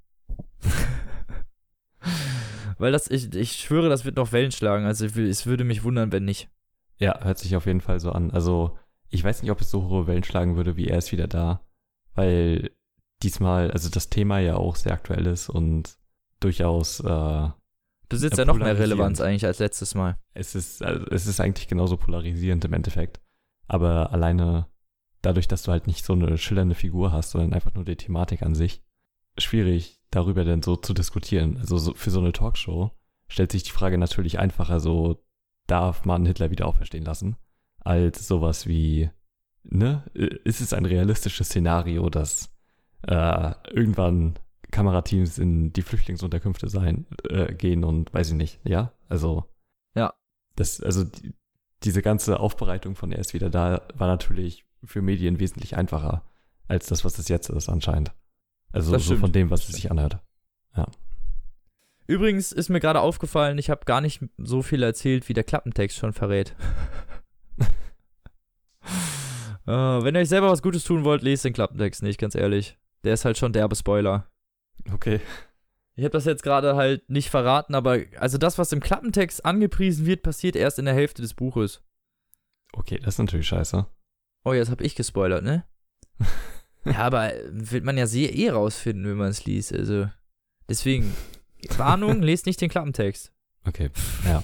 Weil das, ich, ich schwöre, das wird noch Wellen schlagen. Also es würde mich wundern, wenn nicht. Ja, hört sich auf jeden Fall so an. Also, ich weiß nicht, ob es so hohe Wellen schlagen würde, wie er ist wieder da. Weil diesmal, also das Thema ja auch sehr aktuell ist und durchaus, äh, Besitzt Ja, ja noch mehr. Relevanz eigentlich als letztes Mal. es ist, also es ist eigentlich genauso polarisierend im Endeffekt. Aber alleine dadurch, dass du halt nicht so eine schillernde Figur hast, sondern einfach nur die Thematik an sich, schwierig darüber denn so zu diskutieren. Also so, für so eine Talkshow stellt sich die Frage natürlich einfacher, so darf man Hitler wieder auferstehen lassen, als sowas wie, ne, ist es ein realistisches Szenario, dass äh, irgendwann Kamerateams in die Flüchtlingsunterkünfte sein, äh, gehen und weiß ich nicht, ja, also Ja. das, also die, diese ganze Aufbereitung von er ist wieder da, war natürlich für Medien wesentlich einfacher als das, was es jetzt ist anscheinend. Also so von dem, was es sich anhört. Übrigens ist mir gerade aufgefallen, ich habe gar nicht so viel erzählt, wie der Klappentext schon verrät. äh, wenn ihr euch selber was Gutes tun wollt, lest den Klappentext nicht, ganz ehrlich. Der ist halt schon derbe Spoiler. Okay. Ich habe das jetzt gerade halt nicht verraten, aber also das, was im Klappentext angepriesen wird, passiert erst in der Hälfte des Buches. Okay, das ist natürlich scheiße. Oh, jetzt habe ich gespoilert, ne? ja, aber wird man ja sehr eh rausfinden, wenn man es liest. Also deswegen Warnung, lest nicht den Klappentext, Okay, ja.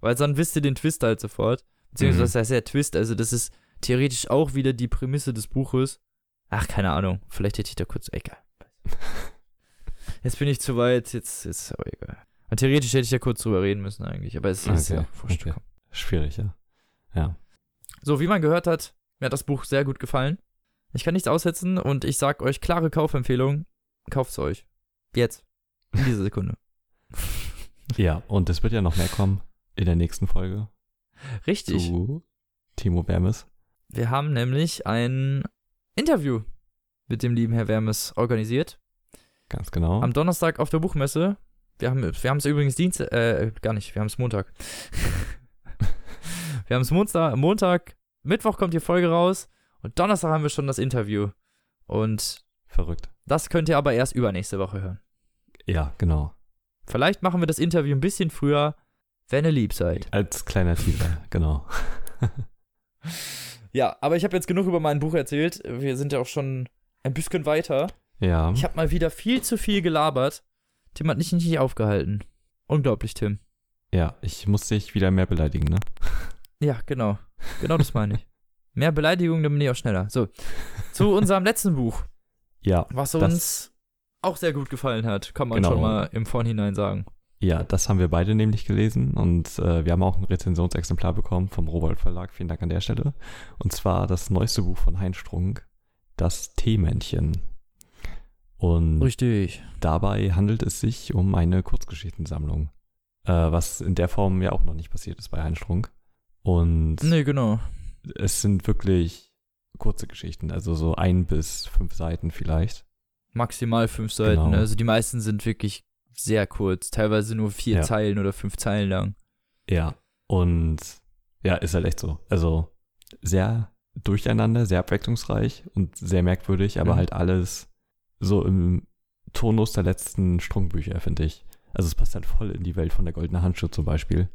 weil dann wisst ihr den Twist halt sofort. Beziehungsweise Mhm. das heißt ja Twist, also das ist theoretisch auch wieder die Prämisse des Buches. Ach, keine Ahnung, vielleicht hätte ich da kurz egal. Jetzt bin ich zu weit, jetzt ist aber egal. Und theoretisch hätte ich ja kurz drüber reden müssen eigentlich, aber es ist Okay, ja wurscht. okay. Schwierig, ja. Ja. So, wie man gehört hat, mir hat das Buch sehr gut gefallen. Ich kann nichts aussetzen und ich sag euch klare Kaufempfehlung. Kauft's euch. Jetzt. In dieser Sekunde. Ja, und es wird ja noch mehr kommen in der nächsten Folge Richtig. zu Timo Wermes. Wir haben nämlich ein Interview mit dem lieben Herr Wermes organisiert. Ganz genau. Am Donnerstag auf der Buchmesse. Wir haben wir es übrigens Dienstag, äh, gar nicht, wir haben es Montag. wir haben es Montag, Montag, Mittwoch kommt die Folge raus und Donnerstag haben wir schon das Interview. Und Verrückt. das könnt ihr aber erst übernächste Woche hören. Ja, genau. Vielleicht machen wir das Interview ein bisschen früher, wenn ihr lieb seid. Als kleiner Teaser, genau. Ja, aber ich habe jetzt genug über mein Buch erzählt. Wir sind ja auch schon ein bisschen weiter. Ja. Ich habe mal wieder viel zu viel gelabert. Tim hat nicht, nicht aufgehalten. Unglaublich, Tim. Ja, ich muss dich wieder mehr beleidigen, ne? Ja, genau. Genau das meine ich. Mehr Beleidigung, dann bin ich auch schneller. So, zu unserem letzten Buch, Ja, was uns auch sehr gut gefallen hat, kann man Genau. schon mal im Vorhinein sagen. Ja, das haben wir beide nämlich gelesen und äh, wir haben auch ein Rezensionsexemplar bekommen vom Robert Verlag. Vielen Dank an der Stelle. Und zwar das neueste Buch von Heinz Strunk, Das Teemännchen. Und Richtig. dabei handelt es sich um eine Kurzgeschichtensammlung, äh, was in der Form ja auch noch nicht passiert ist bei Heinz Strunk. Und Nee, genau. es sind wirklich kurze Geschichten, also so ein bis fünf Seiten vielleicht. Maximal fünf Seiten. Genau. Also die meisten sind wirklich sehr kurz, teilweise nur vier Ja. Zeilen oder fünf Zeilen lang. Ja, und ja, ist halt echt so. Also sehr durcheinander, sehr abwechslungsreich und sehr merkwürdig, aber Mhm. halt alles so im Tonus der letzten Strungbücher, finde ich. Also es passt halt voll in die Welt von der Goldene Handschuhe zum Beispiel.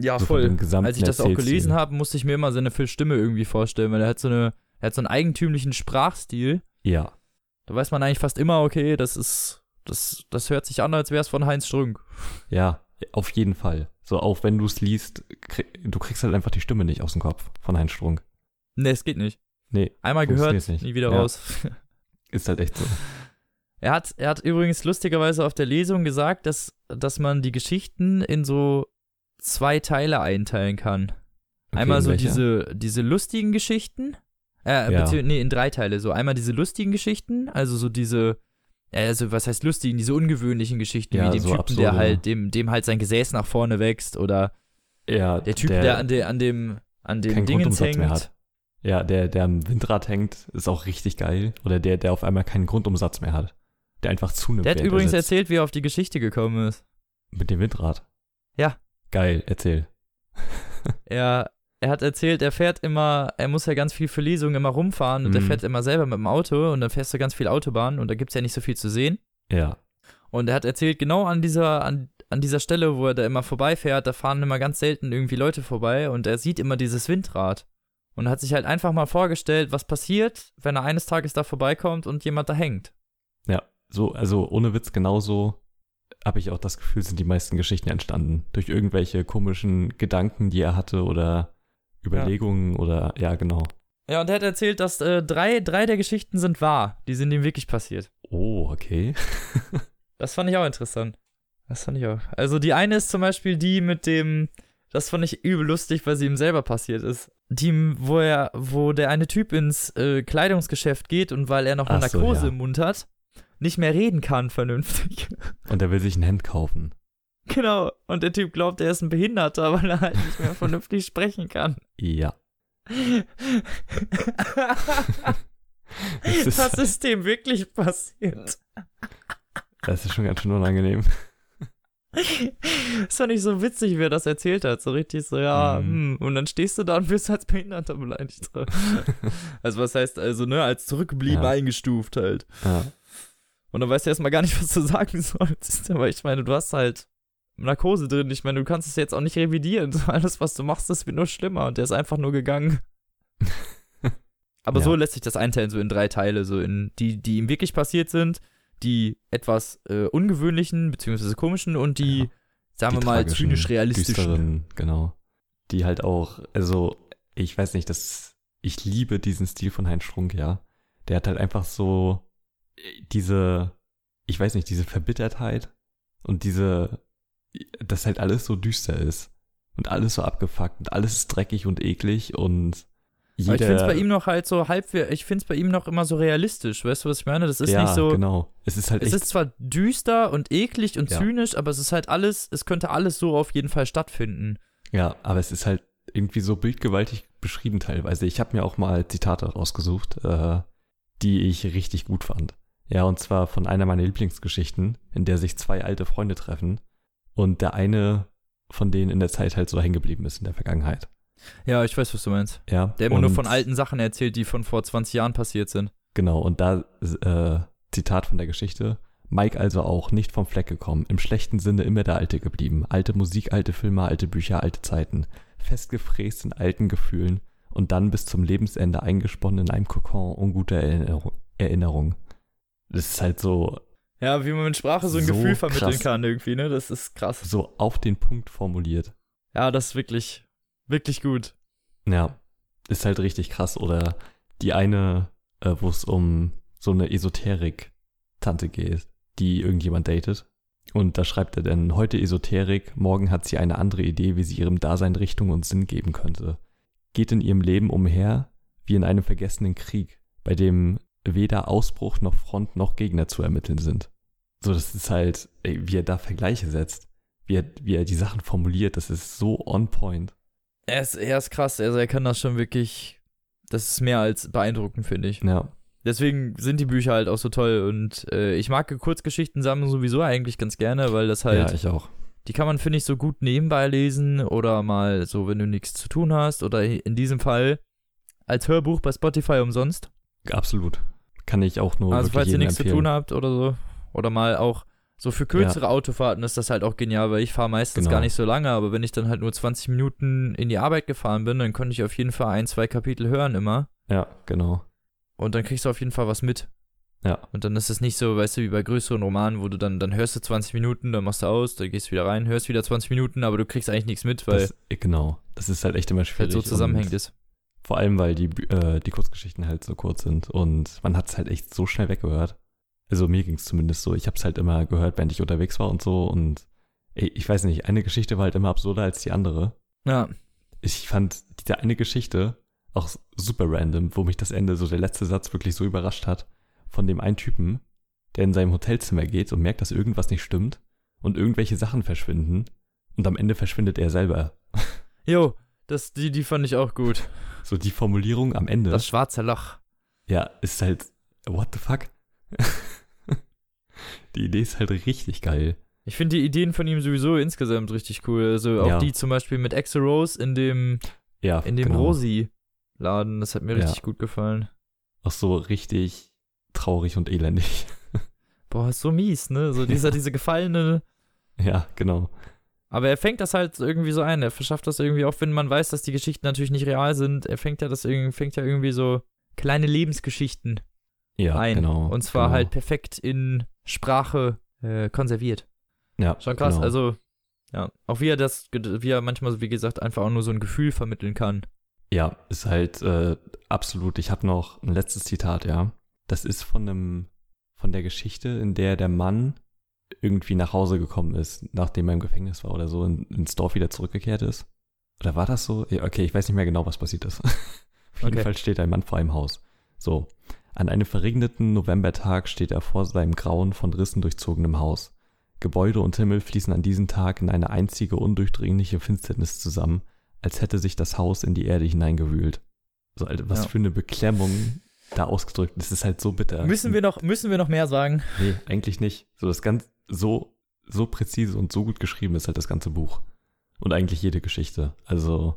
Ja, So gesamten Als ich das auch gelesen habe, musste ich mir immer seine Stimme irgendwie vorstellen, weil er hat so eine, er hat so einen eigentümlichen Sprachstil. Ja, Da weiß man eigentlich fast immer, okay, das ist, das, das hört sich an, als wäre es von Heinz Strunk. ja, auf jeden Fall. So, auch wenn du es liest, krieg, du kriegst halt einfach die Stimme nicht aus dem Kopf von Heinz Strunk. Nee, es geht nicht. Nee, Einmal gehört, nicht. nie wieder Ja. raus. ist halt echt so. Er hat, er hat übrigens lustigerweise auf der Lesung gesagt, dass, dass man die Geschichten in so zwei Teile einteilen kann. Okay, Einmal in so diese, diese lustigen Geschichten. Äh, Ja. nee, in drei Teile. So einmal diese lustigen Geschichten, also so diese, also was heißt lustigen, diese ungewöhnlichen Geschichten, Ja, wie dem so Typen, der absurde- halt, dem, dem halt sein Gesäß nach vorne wächst oder Ja, der Typ, der, an, der, an dem, an dem Dingens Grundumsatz mehr hängt. hat. Ja, der, der am Windrad hängt, ist auch richtig geil. Oder der, der auf einmal keinen Grundumsatz mehr hat. Der einfach zunimmt. Der hat übrigens sitzt. erzählt, wie er auf die Geschichte gekommen ist. Mit dem Windrad. Ja. Geil, erzähl. Er, er hat erzählt, er fährt immer, er muss ja ganz viel für Lesungen immer rumfahren und er Mhm. fährt immer selber mit dem Auto und dann fährst du ganz viel Autobahn und da gibt's ja nicht so viel zu sehen. Ja. Und er hat erzählt, genau an dieser, an, an dieser Stelle, wo er da immer vorbeifährt, da fahren immer ganz selten irgendwie Leute vorbei und er sieht immer dieses Windrad. Und hat sich halt einfach mal vorgestellt, was passiert, wenn er eines Tages da vorbeikommt und jemand da hängt. Ja, so, also ohne Witz genauso habe ich auch das Gefühl, sind die meisten Geschichten entstanden. Durch irgendwelche komischen Gedanken, die er hatte oder Überlegungen oder, ja, genau. Ja, und er hat erzählt, dass äh, drei, drei der Geschichten sind wahr. Die sind ihm wirklich passiert. Oh, okay. Das fand ich auch interessant. Das fand ich auch. Also die eine ist zum Beispiel die mit dem, das fand ich übel lustig, weil sie ihm selber passiert ist. Die, wo er, wo der eine Typ ins äh, Kleidungsgeschäft geht und weil er noch eine Ach so, Narkose ja. im Mund hat, nicht mehr reden kann vernünftig. Und er will sich ein Hemd kaufen. genau. Und der Typ glaubt, er ist ein Behinderter, weil er halt nicht mehr vernünftig sprechen kann. Ja. Das ist, Was ist dem wirklich passiert? das ist schon ganz schön unangenehm. Das fand ich so witzig, wie er das erzählt hat. So richtig so, ja, hm. und dann stehst du da und wirst als Behinderter beleidigt. So. also was heißt also, ne, als zurückgeblieben Ja. eingestuft halt. Ja. Und dann weißt du erstmal gar nicht, was du sagen sollst. Aber ich meine, du hast halt Narkose drin. Ich meine, du kannst es jetzt auch nicht revidieren. Alles, was du machst, das wird nur schlimmer. Und der ist einfach nur gegangen. Aber Ja. so lässt sich das einteilen, so in drei Teile, so in die, die ihm wirklich passiert sind, die etwas äh, ungewöhnlichen beziehungsweise komischen und die, Ja. sagen Die wir mal, zynisch realistischen. genau. Die halt auch, also, ich weiß nicht, das, ich liebe diesen Stil von Heinz Strunk, ja. Der hat halt einfach so äh, diese, ich weiß nicht, diese Verbittertheit und diese, dass halt alles so düster ist und alles so abgefuckt und alles ist dreckig und eklig und jeder, Aber ich finde es bei ihm noch halt so halb, ich finde es bei ihm noch immer so realistisch, weißt du, was ich meine? Das ist ja, nicht so, genau. Es ist halt es ist zwar düster und eklig und Ja. zynisch, aber es ist halt alles, es könnte alles so auf jeden Fall stattfinden. Ja, aber es ist halt irgendwie so bildgewaltig beschrieben teilweise. Ich habe mir auch mal Zitate rausgesucht, äh, die ich richtig gut fand. Ja, und zwar von einer meiner Lieblingsgeschichten, in der sich zwei alte Freunde treffen und der eine von denen in der Zeit halt so hängen geblieben ist in der Vergangenheit. Ja, ich weiß, was du meinst. Ja, Der immer nur von alten Sachen erzählt, die von vor 20 Jahren passiert sind. Genau, und da, äh, Zitat von der Geschichte. Mike also auch nicht vom Fleck gekommen, im schlechten Sinne immer der Alte geblieben. Alte Musik, alte Filme, alte Bücher, alte Zeiten. Festgefräst in alten Gefühlen und dann bis zum Lebensende eingesponnen in einem Kokon unguter. Erinnerung. Das ist halt so, Ja, wie man mit Sprache so ein So Gefühl vermitteln krass. kann irgendwie, ne? Das ist krass. so auf den Punkt formuliert. Ja, das ist wirklich, wirklich gut. Ja, ist halt richtig krass. Oder die eine, äh, wo es um so eine Esoterik-Tante geht, die irgendjemand datet. Und da schreibt er dann, heute Esoterik, morgen hat sie eine andere Idee, wie sie ihrem Dasein Richtung und Sinn geben könnte. Geht in ihrem Leben umher, wie in einem vergessenen Krieg, bei dem weder Ausbruch noch Front noch Gegner zu ermitteln sind. So, das ist halt, ey, wie er da Vergleiche setzt, wie er, wie er die Sachen formuliert, das ist so on point. Er ist, er ist krass, also er kann das schon wirklich, das ist mehr als beeindruckend, finde ich. Ja, deswegen sind die Bücher halt auch so toll und äh, ich mag Kurzgeschichten sammeln sowieso eigentlich ganz gerne, weil das halt ja, ich auch. die kann man, finde ich, so gut nebenbei lesen oder mal so, wenn du nichts zu tun hast oder in diesem Fall als Hörbuch bei Spotify umsonst. Absolut. Kann ich auch nur also falls ihr nichts zu empfehlen. tun habt oder so. Oder mal auch so für kürzere Autofahrten ist das halt auch genial, weil ich fahre meistens Genau. gar nicht so lange, aber wenn ich dann halt nur 20 Minuten in die Arbeit gefahren bin, dann konnte ich auf jeden Fall ein, zwei Kapitel hören immer. Ja, genau. Und dann kriegst du auf jeden Fall was mit. Ja. Und dann ist es nicht so, weißt du, wie bei größeren Romanen, wo du dann, dann hörst du 20 Minuten, dann machst du aus, dann gehst du wieder rein, hörst wieder 20 Minuten, aber du kriegst eigentlich nichts mit, weil Das, genau. Das ist halt echt immer schwierig. halt so zusammenhängt ist. Vor allem, weil die, äh, die Kurzgeschichten halt so kurz sind und man hat es halt echt so schnell weggehört. Also mir ging es zumindest so. Ich habe es halt immer gehört, während ich unterwegs war und so und ey, ich weiß nicht, eine Geschichte war halt immer absurder als die andere. Ja, Ich fand diese eine Geschichte auch super random, wo mich das Ende, so der letzte Satz wirklich so überrascht hat, von dem einen Typen, der in seinem Hotelzimmer geht und merkt, dass irgendwas nicht stimmt und irgendwelche Sachen verschwinden und am Ende verschwindet er selber. jo, das, die, die fand ich auch gut. So die Formulierung am Ende. Das schwarze Loch. Ja, ist halt, what the fuck? die Idee ist halt richtig geil. Ich finde die Ideen von ihm sowieso insgesamt richtig cool. Also auch Ja. die zum Beispiel mit Axel Rose in dem, Ja, in dem genau. Rosi-Laden, das hat mir Ja. richtig gut gefallen. Auch so richtig traurig und elendig. Boah, ist so mies, ne? So dieser, diese gefallene. ja, genau. Aber er fängt das halt irgendwie so ein. Er verschafft das irgendwie, auch wenn man weiß, dass die Geschichten natürlich nicht real sind. Er fängt ja das irgendwie, fängt ja irgendwie so kleine Lebensgeschichten Ja, ein. genau. Und zwar genau. halt perfekt in Sprache äh, konserviert. ja, Schon krass. Genau. Also, ja. Auch wie er das, wie er manchmal, wie gesagt, einfach auch nur so ein Gefühl vermitteln kann. Ja, ist halt äh, absolut. Ich habe noch ein letztes Zitat, ja. Das ist von einem, von der Geschichte, in der der Mann irgendwie nach Hause gekommen ist, nachdem er im Gefängnis war oder so, in, ins Dorf wieder zurückgekehrt ist. Oder war das so? Ja, okay, ich weiß nicht mehr genau, was passiert ist. Auf jeden Okay. Fall steht ein Mann vor einem Haus. So. An einem verregneten Novembertag steht er vor seinem grauen, von Rissen durchzogenem Haus. Gebäude und Himmel fließen an diesem Tag in eine einzige undurchdringliche Finsternis zusammen, als hätte sich das Haus in die Erde hineingewühlt. So, Alter, was Ja. für eine Beklemmung da ausgedrückt. Das ist halt so bitter. Müssen wir noch, müssen wir noch mehr sagen? Nee, eigentlich nicht. So das ganz so so präzise und so gut geschrieben ist halt das ganze Buch und eigentlich jede Geschichte. Also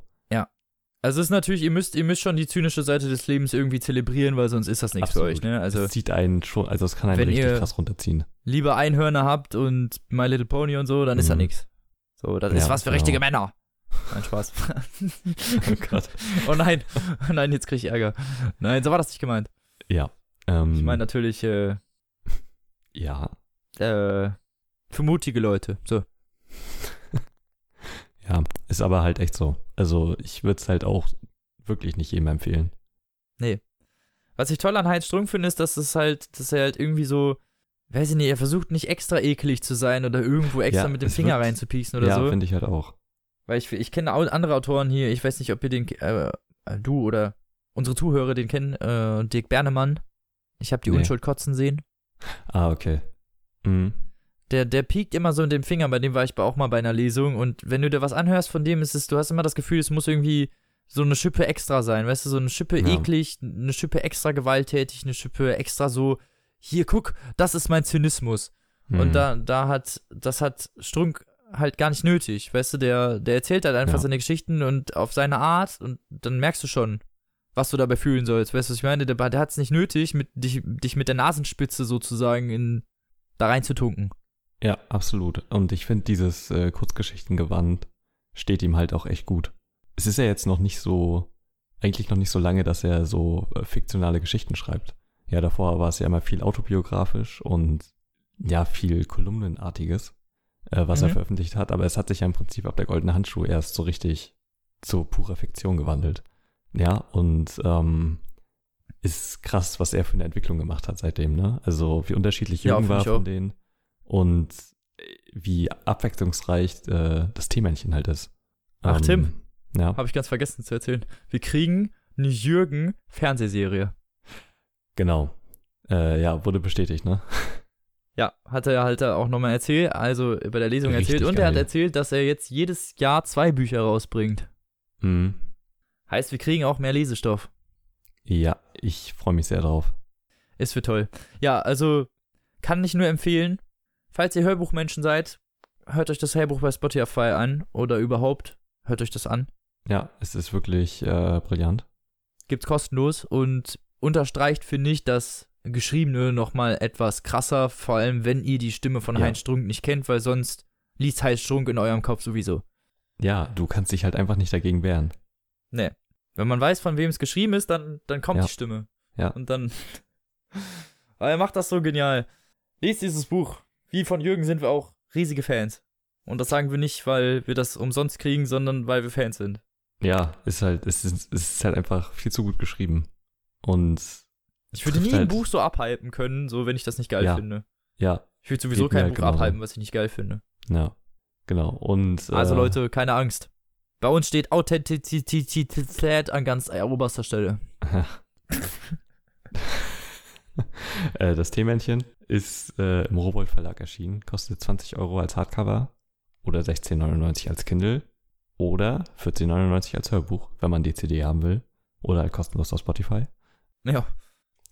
Also es ist natürlich, ihr müsst, ihr müsst schon die zynische Seite des Lebens irgendwie zelebrieren, weil sonst ist das nichts für Absolut. euch, ne? Also es zieht einen schon, also es kann einen richtig krass runterziehen. lieber Einhörner habt und My Little Pony und so, dann ist da Mhm. nichts. So, das ist Ja, was für genau. richtige Männer. Nein, Spaß. Oh Gott. oh nein, oh nein, jetzt krieg ich Ärger. Nein, so war das nicht gemeint. Ja. Ähm, Ich meine natürlich, äh, ja, äh, für mutige Leute. So. ja, ist aber halt echt so. Also ich würde es halt auch wirklich nicht jedem empfehlen. Was ich toll an Heinz Strunk finde, ist, dass es halt, dass er halt irgendwie so, weiß ich nicht, er versucht nicht extra eklig zu sein oder irgendwo extra Ja, mit dem Finger wirkt- reinzupieksen oder ja, so. finde ich halt auch. Weil ich, ich kenne andere Autoren hier, ich weiß nicht, ob ihr den, äh, du oder unsere Zuhörer den kennen, äh, Dirk Bernemann. Ich habe die Nee. Unschuld kotzen sehen. Ah, okay. Mhm. Der, der piekt immer so mit dem Finger, bei dem war ich auch mal bei einer Lesung. Und wenn du dir was anhörst von dem, ist es, du hast immer das Gefühl, es muss irgendwie so eine Schippe extra sein, weißt du, so eine Schippe Ja. eklig, eine Schippe extra gewalttätig, eine Schippe extra so, hier, guck, das ist mein Zynismus. Und Mhm. da, da hat, das hat Strunk halt gar nicht nötig, weißt du, der, der erzählt halt einfach Ja. seine Geschichten und auf seine Art und dann merkst du schon, was du dabei fühlen sollst, weißt du, was ich meine? Der, der hat es nicht nötig, mit, dich, dich mit der Nasenspitze sozusagen in, da reinzutunken. Ja, absolut. Und ich finde, dieses äh, Kurzgeschichtengewand steht ihm halt auch echt gut. Es ist ja jetzt noch nicht so, eigentlich noch nicht so lange, dass er so äh, fiktionale Geschichten schreibt. Ja, davor war es ja immer viel autobiografisch und ja, viel Kolumnenartiges, äh, was er Mhm. veröffentlicht hat. Aber es hat sich ja im Prinzip ab der Goldene Handschuh erst so richtig zu purer Fiktion gewandelt. Ja, und ähm, ist krass, was er für eine Entwicklung gemacht hat seitdem, ne? Also wie unterschiedlich Ja, Jürgen find war auch. von denen und äh, wie abwechslungsreich äh, das Themänchen halt ist. Ach, Ähm, Tim. Ja, Habe ich ganz vergessen zu erzählen. Wir kriegen eine Jürgen-Fernsehserie. genau. Äh, ja, wurde bestätigt, ne? Ja, hat er halt auch nochmal erzählt, also bei der Lesung Richtig erzählt. Und er hat geil. erzählt, dass er jetzt jedes Jahr zwei Bücher rausbringt. Mhm. Heißt, wir kriegen auch mehr Lesestoff. Ja, ich freue mich sehr drauf. Es wird toll. Ja, also kann ich nur empfehlen, falls ihr Hörbuchmenschen seid, hört euch das Hörbuch bei Spotify an oder überhaupt hört euch das an. Ja, es ist wirklich äh, brillant. Gibt's kostenlos und unterstreicht, finde ich, das Geschriebene nochmal etwas krasser, vor allem wenn ihr die Stimme von Ja. Heinz Strunk nicht kennt, weil sonst liest Heinz Strunk in eurem Kopf sowieso. Ja, du kannst dich halt einfach nicht dagegen wehren. Nee. Wenn man weiß, von wem es geschrieben ist, dann, dann kommt Ja. die Stimme. Ja. Und dann. Aber er macht das so genial. Liest dieses Buch. Wie von Jürgen sind wir auch riesige Fans. Und das sagen wir nicht, weil wir das umsonst kriegen, sondern weil wir Fans sind. Ja, ist halt, es ist, es ist halt einfach viel zu gut geschrieben. Und Ich würde nie Trifft ein halt- Buch so abhypen können, so wenn ich das nicht geil Ja. finde. ja, Ich würde sowieso Geht kein halt Buch genauso. abhypen, was ich nicht geil finde. ja, genau. Und Also äh, Leute, keine Angst. Bei uns steht Authentizität an ganz oberster Stelle. äh, das Teemännchen ist äh, im Rowold Verlag erschienen, kostet 20 Euro als Hardcover oder 16,99 als Kindle oder 14,99 als Hörbuch, wenn man die CD haben will oder halt kostenlos auf Spotify. Ja,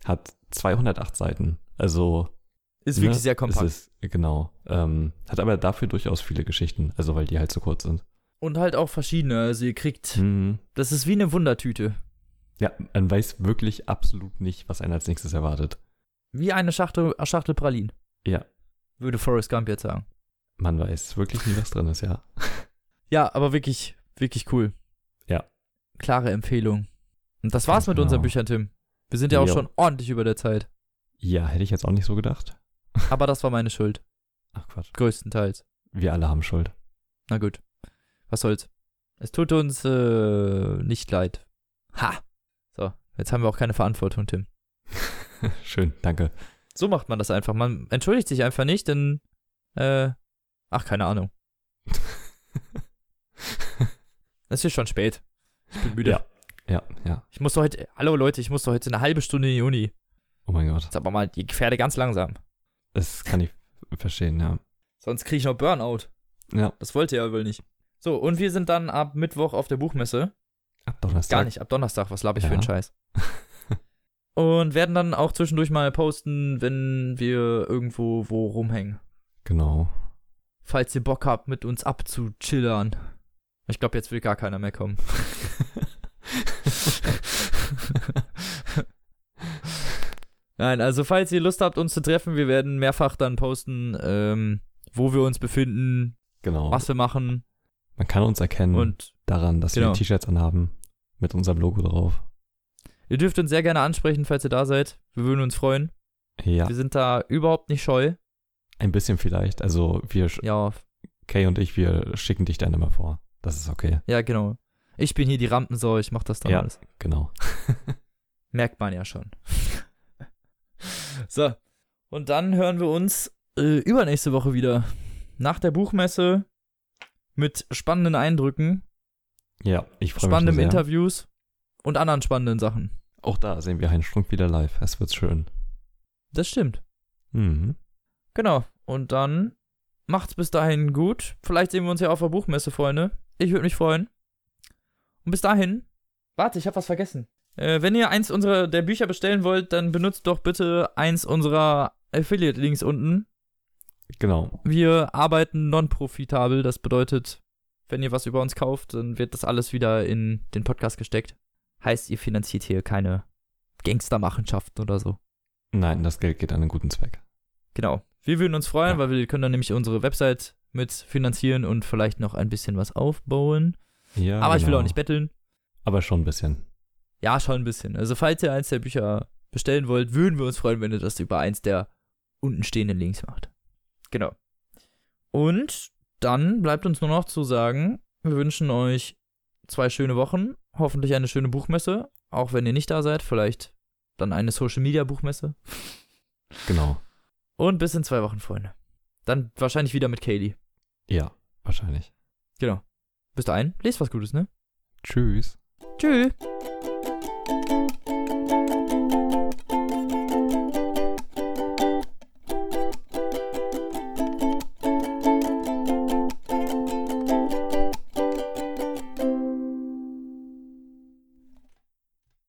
Hat 208 Seiten, also ist ne, wirklich sehr kompakt. Es ist, genau. Ähm, hat aber dafür durchaus viele Geschichten, also weil die halt so kurz sind. Und halt auch verschiedene. Also ihr kriegt, Mhm. das ist wie eine Wundertüte. Ja, man weiß wirklich absolut nicht, was einen als nächstes erwartet. Wie eine Schachtel, äh, Schachtel Pralin, Ja, würde Forrest Gump jetzt sagen. man weiß wirklich nie, was drin ist, ja. Ja, aber wirklich, wirklich cool. Ja. Klare Empfehlung. Und das war's Ganz mit genau. unseren Büchern, Tim. Wir sind ja auch Jo. schon ordentlich über der Zeit. Ja, hätte ich jetzt auch nicht so gedacht. Aber das war meine Schuld. Ach Quatsch. Größtenteils. Wir alle haben Schuld. Na gut. Was soll's. Es tut uns äh, nicht leid. Ha! So, jetzt haben wir auch keine Verantwortung, Tim. Schön, danke. So macht man das einfach. Man entschuldigt sich einfach nicht, denn äh, ach, keine Ahnung. Es ist schon spät. Ich bin müde. Ja. Ja, ja. Ich muss heute, hallo Leute, ich muss doch heute eine halbe Stunde in die Uni. Oh mein Gott. Jetzt aber mal die Pferde ganz langsam. Das kann ich verstehen, ja. Sonst kriege ich noch Burnout. Ja, Das wollt ihr ja wohl nicht. So, und wir sind dann ab Mittwoch auf der Buchmesse. ab Donnerstag. Gar nicht, ab Donnerstag, was laber ich für Ja. einen Scheiß. und werden dann auch zwischendurch mal posten, wenn wir irgendwo wo rumhängen. Genau. Falls ihr Bock habt, mit uns abzuchillern. Ich glaube, jetzt will gar keiner mehr kommen. Nein, also falls ihr Lust habt, uns zu treffen, wir werden mehrfach dann posten, ähm, wo wir uns befinden, genau. was wir machen Man kann uns erkennen und daran, dass genau. wir T-Shirts anhaben. Mit unserem Logo drauf. ihr dürft uns sehr gerne ansprechen, falls ihr da seid. Wir würden uns freuen. Ja, Wir sind da überhaupt nicht scheu. ein bisschen vielleicht. Also wir, Ja, Kay und ich, wir schicken dich dann immer vor. Das ist okay. ja, genau. Ich bin hier die Rampensau, ich mach das dann Ja. alles. Genau. Merkt man ja schon. So. Und dann hören wir uns äh, übernächste Woche wieder. Nach der Buchmesse mit spannenden Eindrücken, Ja, ich freue mich spannenden sehr. Interviews und anderen spannenden Sachen. Auch da sehen wir Heinz Strunk wieder live. Es wird schön. Das stimmt. Mhm. Genau. Und dann macht's bis dahin gut. Vielleicht sehen wir uns ja auf der Buchmesse, Freunde. Ich würde mich freuen. Und bis dahin. Warte, ich habe was vergessen. Äh, wenn ihr eins unserer der Bücher bestellen wollt, dann benutzt doch bitte eins unserer Affiliate-Links unten. Genau. Wir arbeiten non-profitabel. Das bedeutet, wenn ihr was über uns kauft, dann wird das alles wieder in den Podcast gesteckt. Heißt, ihr finanziert hier keine Gangstermachenschaften oder so. Nein, das Geld geht an einen guten Zweck. Genau. Wir würden uns freuen, Ja. weil wir können dann nämlich unsere Website mit finanzieren und vielleicht noch ein bisschen was aufbauen. Ja, Aber ich will genau. auch nicht betteln. Aber schon ein bisschen. Ja, schon ein bisschen. Also, falls ihr eins der Bücher bestellen wollt, würden wir uns freuen, wenn ihr das über eins der unten stehenden Links macht. Genau. Und dann bleibt uns nur noch zu sagen, wir wünschen euch zwei schöne Wochen, hoffentlich eine schöne Buchmesse, auch wenn ihr nicht da seid, vielleicht dann eine Social Media Buchmesse. Genau. Und bis in zwei Wochen, Freunde. Dann wahrscheinlich wieder mit Kaylee. Ja, wahrscheinlich. Genau. Bis dahin, lest was Gutes, ne? Tschüss. Tschüss.